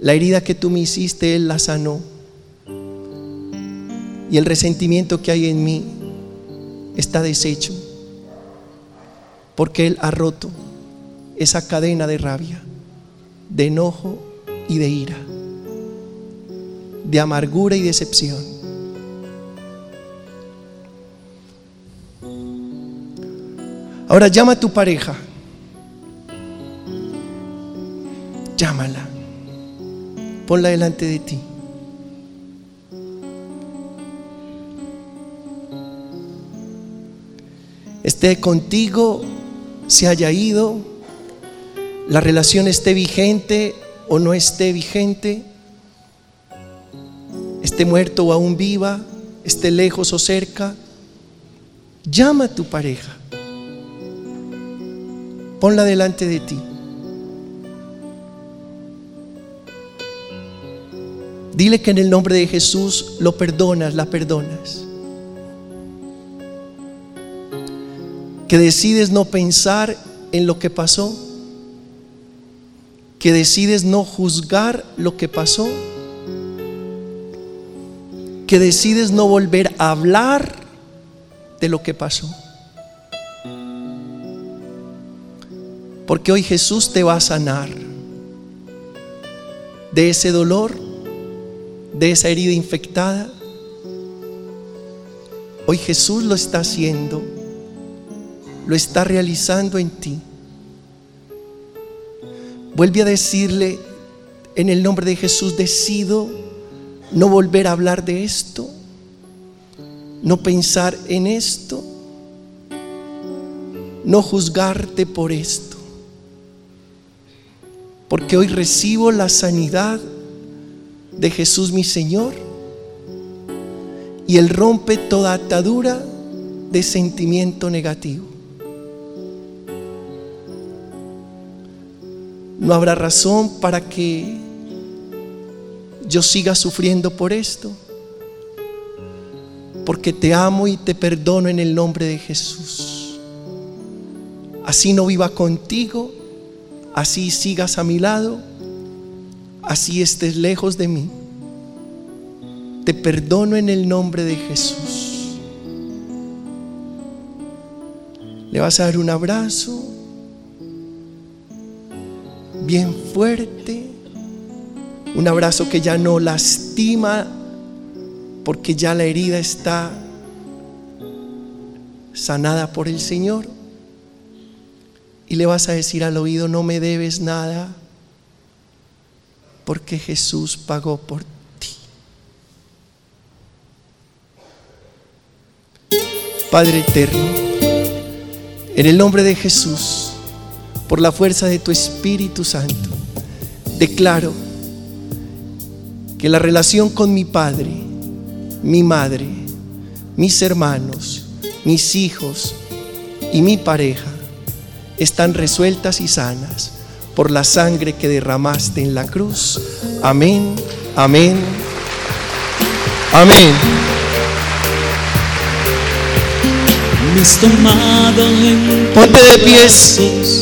La herida que tú me hiciste, Él la sanó. Y el resentimiento que hay en mí está deshecho. Porque Él ha roto esa cadena de rabia, de enojo y de ira, de amargura y decepción. Ahora llama a tu pareja. Llámala. Ponla delante de ti. Esté contigo, se haya ido, la relación esté vigente o no esté vigente, esté muerto o aún viva, esté lejos o cerca, llama a tu pareja. Ponla delante de ti. Dile que en el nombre de Jesús lo perdonas, la perdonas. Que decides no pensar en lo que pasó. Que decides no juzgar lo que pasó. Que decides no volver a hablar de lo que pasó. Porque hoy Jesús te va a sanar de ese dolor de esa herida infectada. Hoy Jesús lo está haciendo, lo está realizando en ti. Vuelve a decirle en el nombre de Jesús, decido no volver a hablar de esto, no pensar en esto, no juzgarte por esto. Porque hoy recibo la sanidad de Jesús mi Señor y Él rompe toda atadura de sentimiento negativo. No habrá razón para que yo siga sufriendo por esto, porque te amo y te perdono en el nombre de Jesús. Así no viva contigo, así sigas a mi lado así estés lejos de mí. Te perdono en el nombre de Jesús. Le vas a dar un abrazo bien fuerte, un abrazo que ya no lastima porque ya la herida está sanada por el Señor. Y le vas a decir al oído, no me debes nada porque Jesús pagó por ti. Padre eterno, en el nombre de Jesús, por la fuerza de tu Espíritu Santo, declaro que la relación con mi Padre, mi Madre, mis hermanos, mis hijos y mi pareja están resueltas y sanas por la sangre que derramaste en la cruz. Amén, amén, amén. Ponte de pies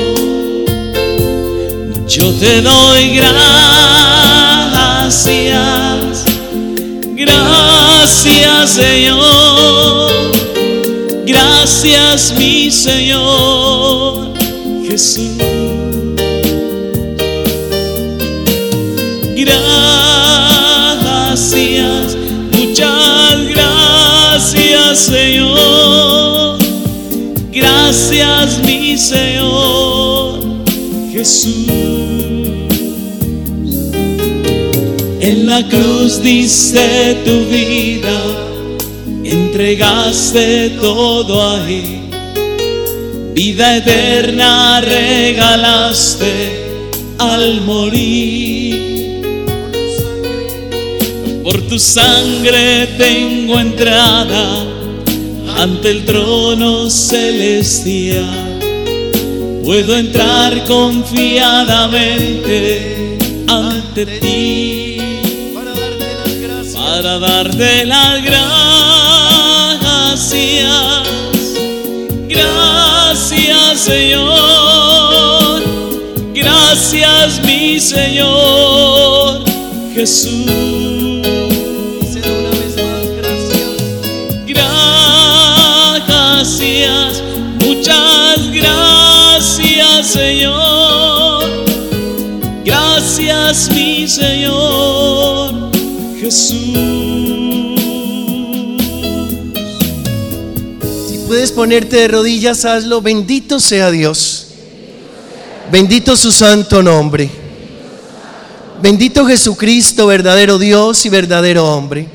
Yo te doy gracias, gracias Señor, gracias mi Señor Jesús. Gracias, muchas gracias Señor. Gracias mi Señor Jesús. Cruz diste tu vida entregaste todo ahí. Vida eterna regalaste al morir. Por tu sangre tengo entrada ante el trono celestial. Puedo entrar confiadamente ante ti darte las gracias. Gracias Señor, gracias mi Señor Jesús. Gracias, muchas gracias Señor. Gracias mi Señor Jesús. Puedes ponerte de rodillas, hazlo. Bendito sea Dios. Bendito su santo nombre. Bendito Jesucristo, verdadero Dios y verdadero hombre.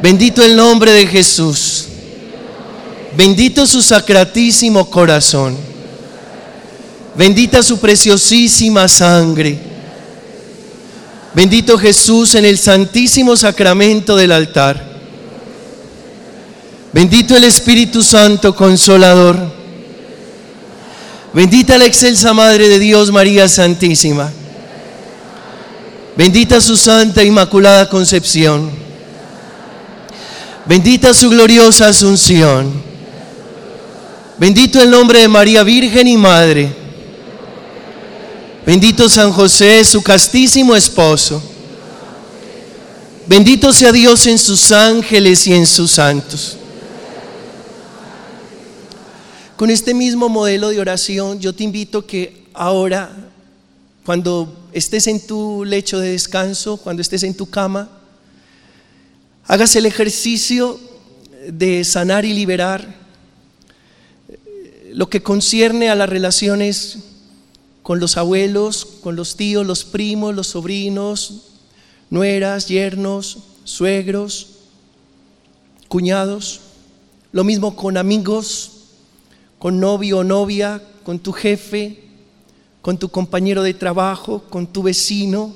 Bendito el nombre de Jesús. Bendito su sacratísimo corazón. Bendita su preciosísima sangre. Bendito Jesús en el santísimo sacramento del altar. Bendito el Espíritu Santo Consolador. Bendita la excelsa Madre de Dios, María Santísima. Bendita su Santa Inmaculada Concepción. Bendita su gloriosa Asunción. Bendito el nombre de María Virgen y Madre. Bendito San José, su castísimo esposo. Bendito sea Dios en sus ángeles y en sus santos. Con este mismo modelo de oración, yo te invito que ahora, cuando estés en tu lecho de descanso, cuando estés en tu cama, hagas el ejercicio de sanar y liberar. Lo que concierne a las relaciones con los abuelos, con los tíos, los primos, los sobrinos, nueras, yernos, suegros, cuñados, lo mismo con amigos, con novio o novia, con tu jefe, con tu compañero de trabajo, con tu vecino,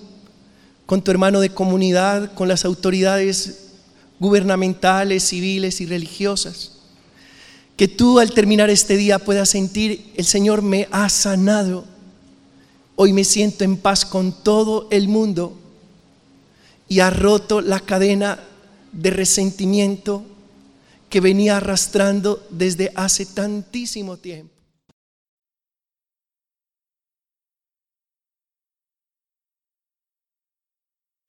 con tu hermano de comunidad, con las autoridades gubernamentales, civiles y religiosas. Que tú al terminar este día puedas sentir, el Señor me ha sanado. Hoy me siento en paz con todo el mundo y ha roto la cadena de resentimiento que venía arrastrando desde hace tantísimo tiempo.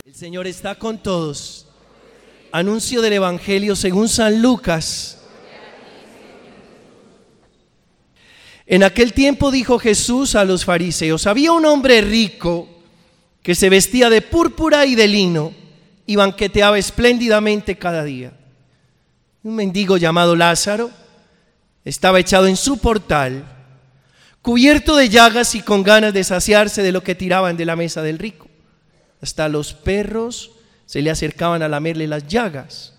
El Señor está con todos. Anuncio del Evangelio según San Lucas. En aquel tiempo dijo Jesús a los fariseos, había un hombre rico que se vestía de púrpura y de lino y banqueteaba espléndidamente cada día. Un mendigo llamado Lázaro estaba echado en su portal, cubierto de llagas y con ganas de saciarse de lo que tiraban de la mesa del rico. Hasta los perros se le acercaban a lamerle las llagas.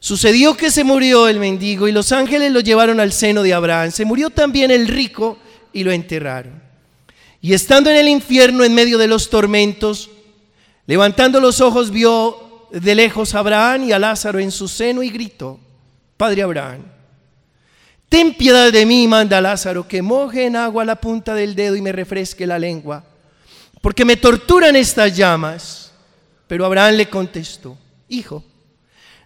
Sucedió que se murió el mendigo y los ángeles lo llevaron al seno de Abraham. Se murió también el rico y lo enterraron. Y estando en el infierno en medio de los tormentos, levantando los ojos vio de lejos a Abraham y a Lázaro en su seno y gritó, Padre Abraham, ten piedad de mí, manda a Lázaro, que moje en agua la punta del dedo y me refresque la lengua, porque me torturan estas llamas. Pero Abraham le contestó, Hijo,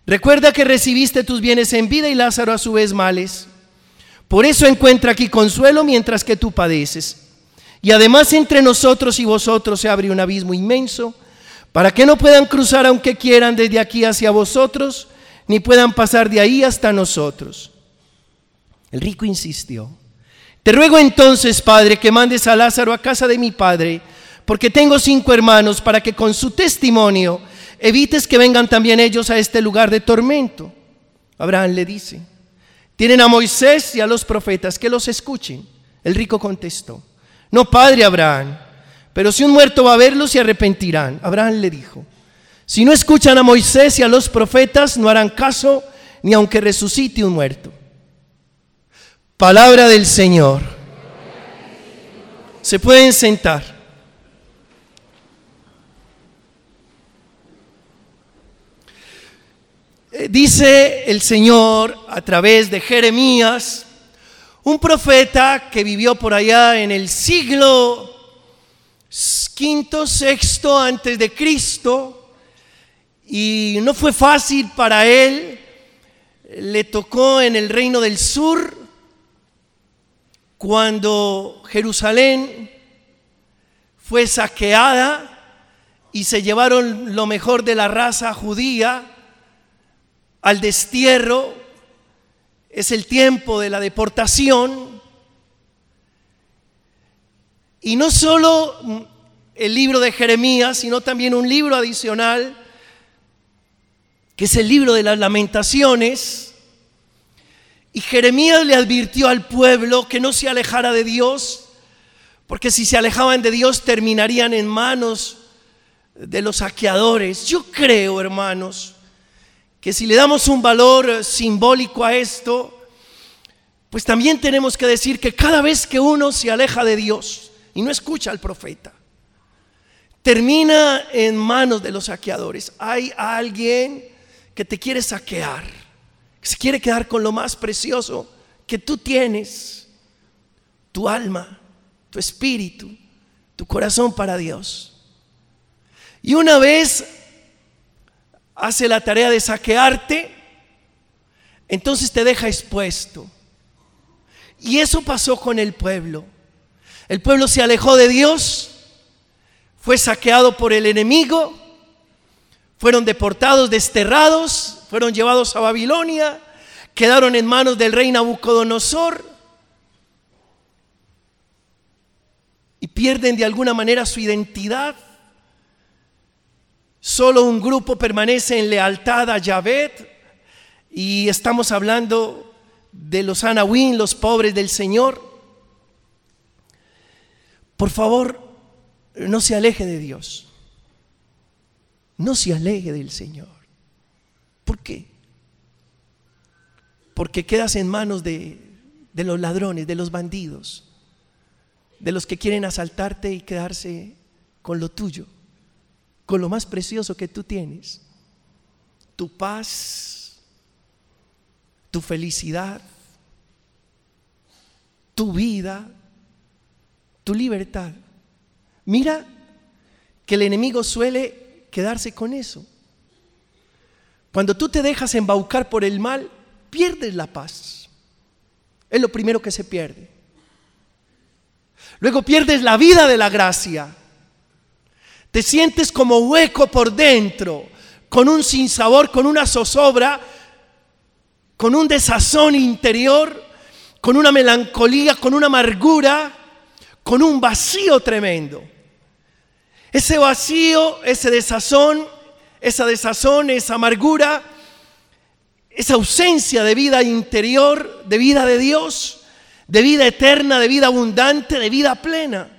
Recuerda que recibiste tus bienes en vida y Lázaro a su vez males. Por eso encuentra aquí consuelo mientras que tú padeces. Y además entre nosotros y vosotros se abre un abismo inmenso para que no puedan cruzar aunque quieran desde aquí hacia vosotros, ni puedan pasar de ahí hasta nosotros. El rico insistió. Te ruego entonces, Padre, que mandes a Lázaro a casa de mi Padre, porque tengo cinco hermanos, para que con su testimonio evites que vengan también ellos a este lugar de tormento. Abraham le dice, tienen a Moisés y a los profetas, que los escuchen. El rico contestó, no, padre Abraham, pero si un muerto va a verlos se arrepentirán. Abraham le dijo, Si no escuchan a Moisés y a los profetas, no harán caso ni aunque resucite un muerto. Palabra del Señor. Se pueden sentar. Eh, dice el Señor a través de Jeremías, un profeta que vivió por allá en el siglo quinto, sexto antes de Cristo, y no fue fácil para él, le tocó en el reino del sur, cuando Jerusalén fue saqueada y se llevaron lo mejor de la raza judía al destierro, es el tiempo de la deportación. Y no solo el libro de Jeremías, sino también un libro adicional, que es el libro de las lamentaciones. Y Jeremías le advirtió al pueblo que no se alejara de Dios, porque si se alejaban de Dios terminarían en manos de los saqueadores. Yo creo, hermanos, que si le damos un valor simbólico a esto, pues también tenemos que decir que cada vez que uno se aleja de Dios y no escucha al profeta, termina en manos de los saqueadores. Hay alguien que te quiere saquear, que se quiere quedar con lo más precioso que tú tienes, tu alma, tu espíritu, tu corazón para Dios. Y una vez hace la tarea de saquearte, entonces te deja expuesto. Y eso pasó con el pueblo. El pueblo se alejó de Dios, fue saqueado por el enemigo, fueron deportados, desterrados, fueron llevados a Babilonia, quedaron en manos del rey Nabucodonosor y pierden de alguna manera su identidad. Solo un grupo permanece en lealtad a Yahvé y estamos hablando de los Anahuín, los pobres del Señor. Por favor, no se aleje de Dios. No se aleje del Señor. ¿Por qué? Porque quedas en manos de, de los ladrones, de los bandidos, de los que quieren asaltarte y quedarse con lo tuyo con lo más precioso que tú tienes, tu paz, tu felicidad, tu vida, tu libertad. Mira que el enemigo suele quedarse con eso. Cuando tú te dejas embaucar por el mal, pierdes la paz. Es lo primero que se pierde. Luego pierdes la vida de la gracia. Te sientes como hueco por dentro, con un sinsabor, con una zozobra, con un desazón interior, con una melancolía, con una amargura, con un vacío tremendo. Ese vacío, ese desazón, esa desazón, esa amargura, esa ausencia de vida interior, de vida de Dios, de vida eterna, de vida abundante, de vida plena.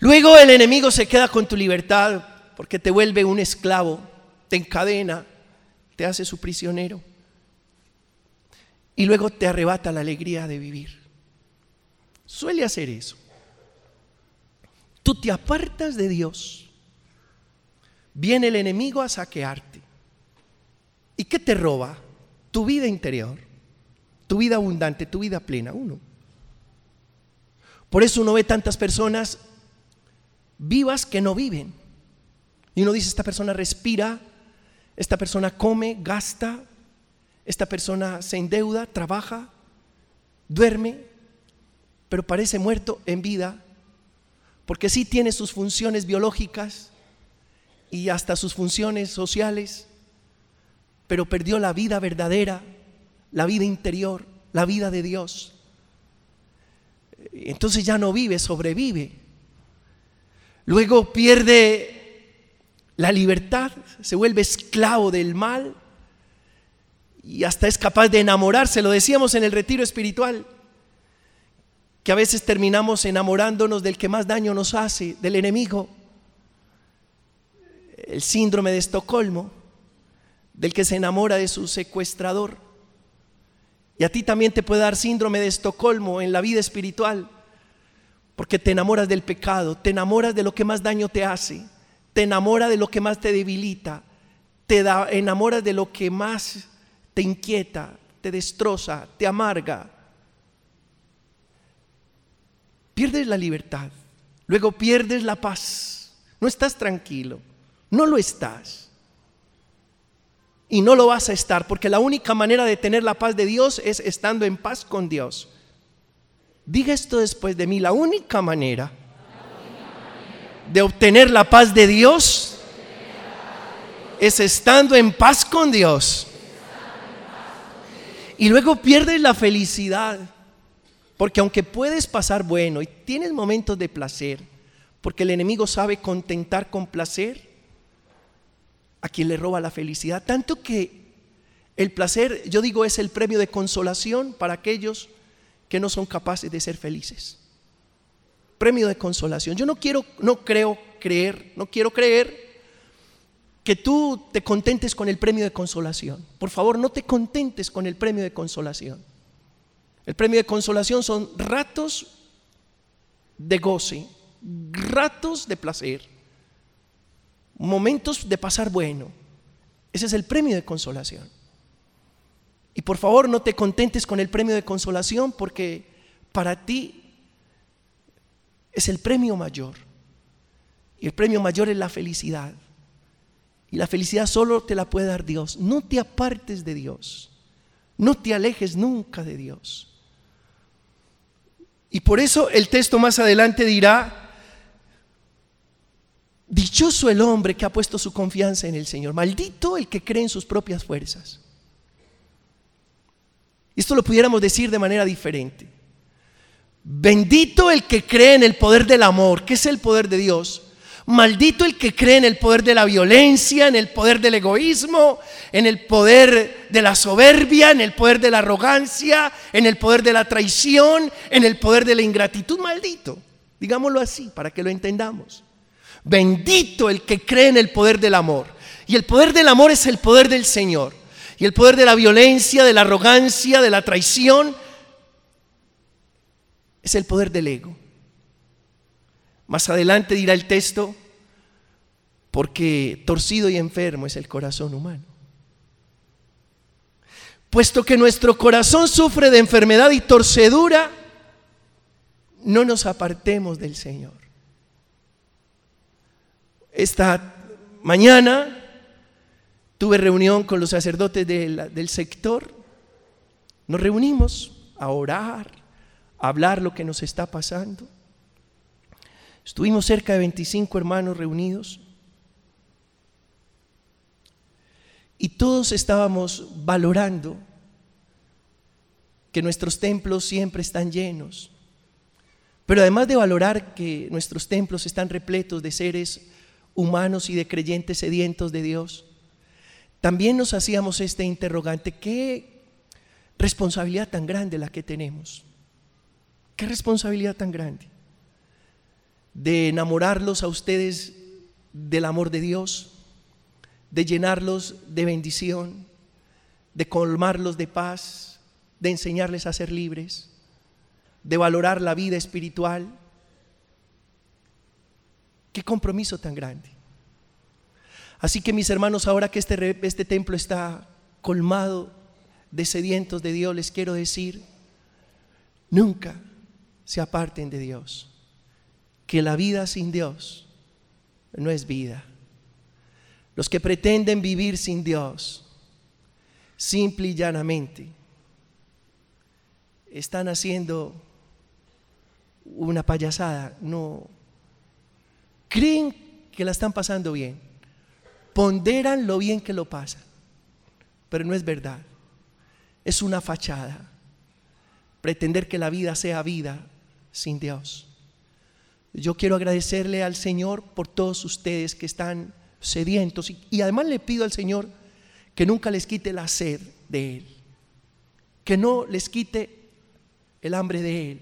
Luego el enemigo se queda con tu libertad porque te vuelve un esclavo, te encadena, te hace su prisionero. Y luego te arrebata la alegría de vivir. Suele hacer eso. Tú te apartas de Dios. Viene el enemigo a saquearte. ¿Y qué te roba? Tu vida interior, tu vida abundante, tu vida plena. Uno. Por eso uno ve tantas personas vivas que no viven. Y uno dice, esta persona respira, esta persona come, gasta, esta persona se endeuda, trabaja, duerme, pero parece muerto en vida, porque sí tiene sus funciones biológicas y hasta sus funciones sociales, pero perdió la vida verdadera, la vida interior, la vida de Dios. Entonces ya no vive, sobrevive. Luego pierde la libertad, se vuelve esclavo del mal y hasta es capaz de enamorarse. Lo decíamos en el retiro espiritual, que a veces terminamos enamorándonos del que más daño nos hace, del enemigo. el síndrome de Estocolmo, del que se enamora de su secuestrador. Y a ti también te puede dar síndrome de Estocolmo en la vida espiritual, porque te enamoras del pecado, te enamoras de lo que más daño te hace, te enamoras de lo que más te debilita, te enamoras de lo que más te inquieta, te destroza, te amarga. Pierdes la libertad, luego pierdes la paz, no estás tranquilo, no lo estás. Y no lo vas a estar, porque la única manera de tener la paz de Dios es estando en paz con Dios. Diga esto después de mí, la única manera de obtener la paz de Dios es estando en paz con Dios. Y luego pierdes la felicidad. Porque aunque puedes pasar bueno y tienes momentos de placer, porque el enemigo sabe contentar con placer a quien le roba la felicidad, tanto que el placer, yo digo, es el premio de consolación para aquellos que no son capaces de ser felices. Premio de consolación. Yo no quiero, no creo creer, no quiero creer que tú te contentes con el premio de consolación. Por favor, no te contentes con el premio de consolación. El premio de consolación son ratos de goce, ratos de placer, momentos de pasar bueno. Ese es el premio de consolación. Y por favor, no te contentes con el premio de consolación porque para ti es el premio mayor. Y el premio mayor es la felicidad. Y la felicidad solo te la puede dar Dios. No te apartes de Dios. No te alejes nunca de Dios. Y por eso el texto más adelante dirá, dichoso el hombre que ha puesto su confianza en el Señor, maldito el que cree en sus propias fuerzas. Esto lo pudiéramos decir de manera diferente. Bendito el que cree en el poder del amor, que es el poder de Dios, Maldito el que cree en el poder de la violencia, en el poder del egoísmo, en el poder de la soberbia, en el poder de la arrogancia, en el poder de la traición, en el poder de la ingratitud. Maldito, digámoslo así, para que lo entendamos. Bendito el que cree en el poder del amor. Y el poder del amor es el poder del Señor. Y el poder de la violencia, de la arrogancia, de la traición, es el poder del ego. Más adelante dirá el texto, porque torcido y enfermo es el corazón humano. Puesto que nuestro corazón sufre de enfermedad y torcedura, no nos apartemos del Señor. Esta mañana tuve reunión con los sacerdotes del sector, nos reunimos a orar, a hablar lo que nos está pasando. Estuvimos cerca de 25 hermanos reunidos y todos estábamos valorando que nuestros templos siempre están llenos. Pero además de valorar que nuestros templos están repletos de seres humanos y de creyentes sedientos de Dios, también nos hacíamos este interrogante, ¿qué responsabilidad tan grande la que tenemos? ¿Qué responsabilidad tan grande? De enamorarlos a ustedes del amor de Dios, de llenarlos de bendición, de colmarlos de paz, de enseñarles a ser libres, de valorar la vida espiritual. Qué compromiso tan grande. Así que mis hermanos, ahora que este, este templo está colmado de sedientos de Dios, les quiero decir, nunca se aparten de Dios que la vida sin Dios no es vida. Los que pretenden vivir sin Dios, simple y llanamente, están haciendo una payasada, no. Creen que la están pasando bien, ponderan lo bien que lo pasan, pero no es verdad. Es una fachada pretender que la vida sea vida sin Dios. Yo quiero agradecerle al Señor por todos ustedes que están sedientos y, además le pido al Señor que nunca les quite la sed de Él, que no les quite el hambre de Él,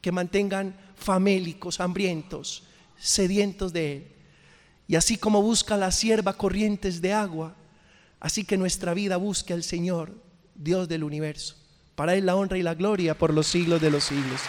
que mantengan famélicos, hambrientos, sedientos de Él Y así como busca la sierva corrientes de agua, así que nuestra vida busque al Señor, Dios del universo. Para Él la honra y la gloria por los siglos de los siglos.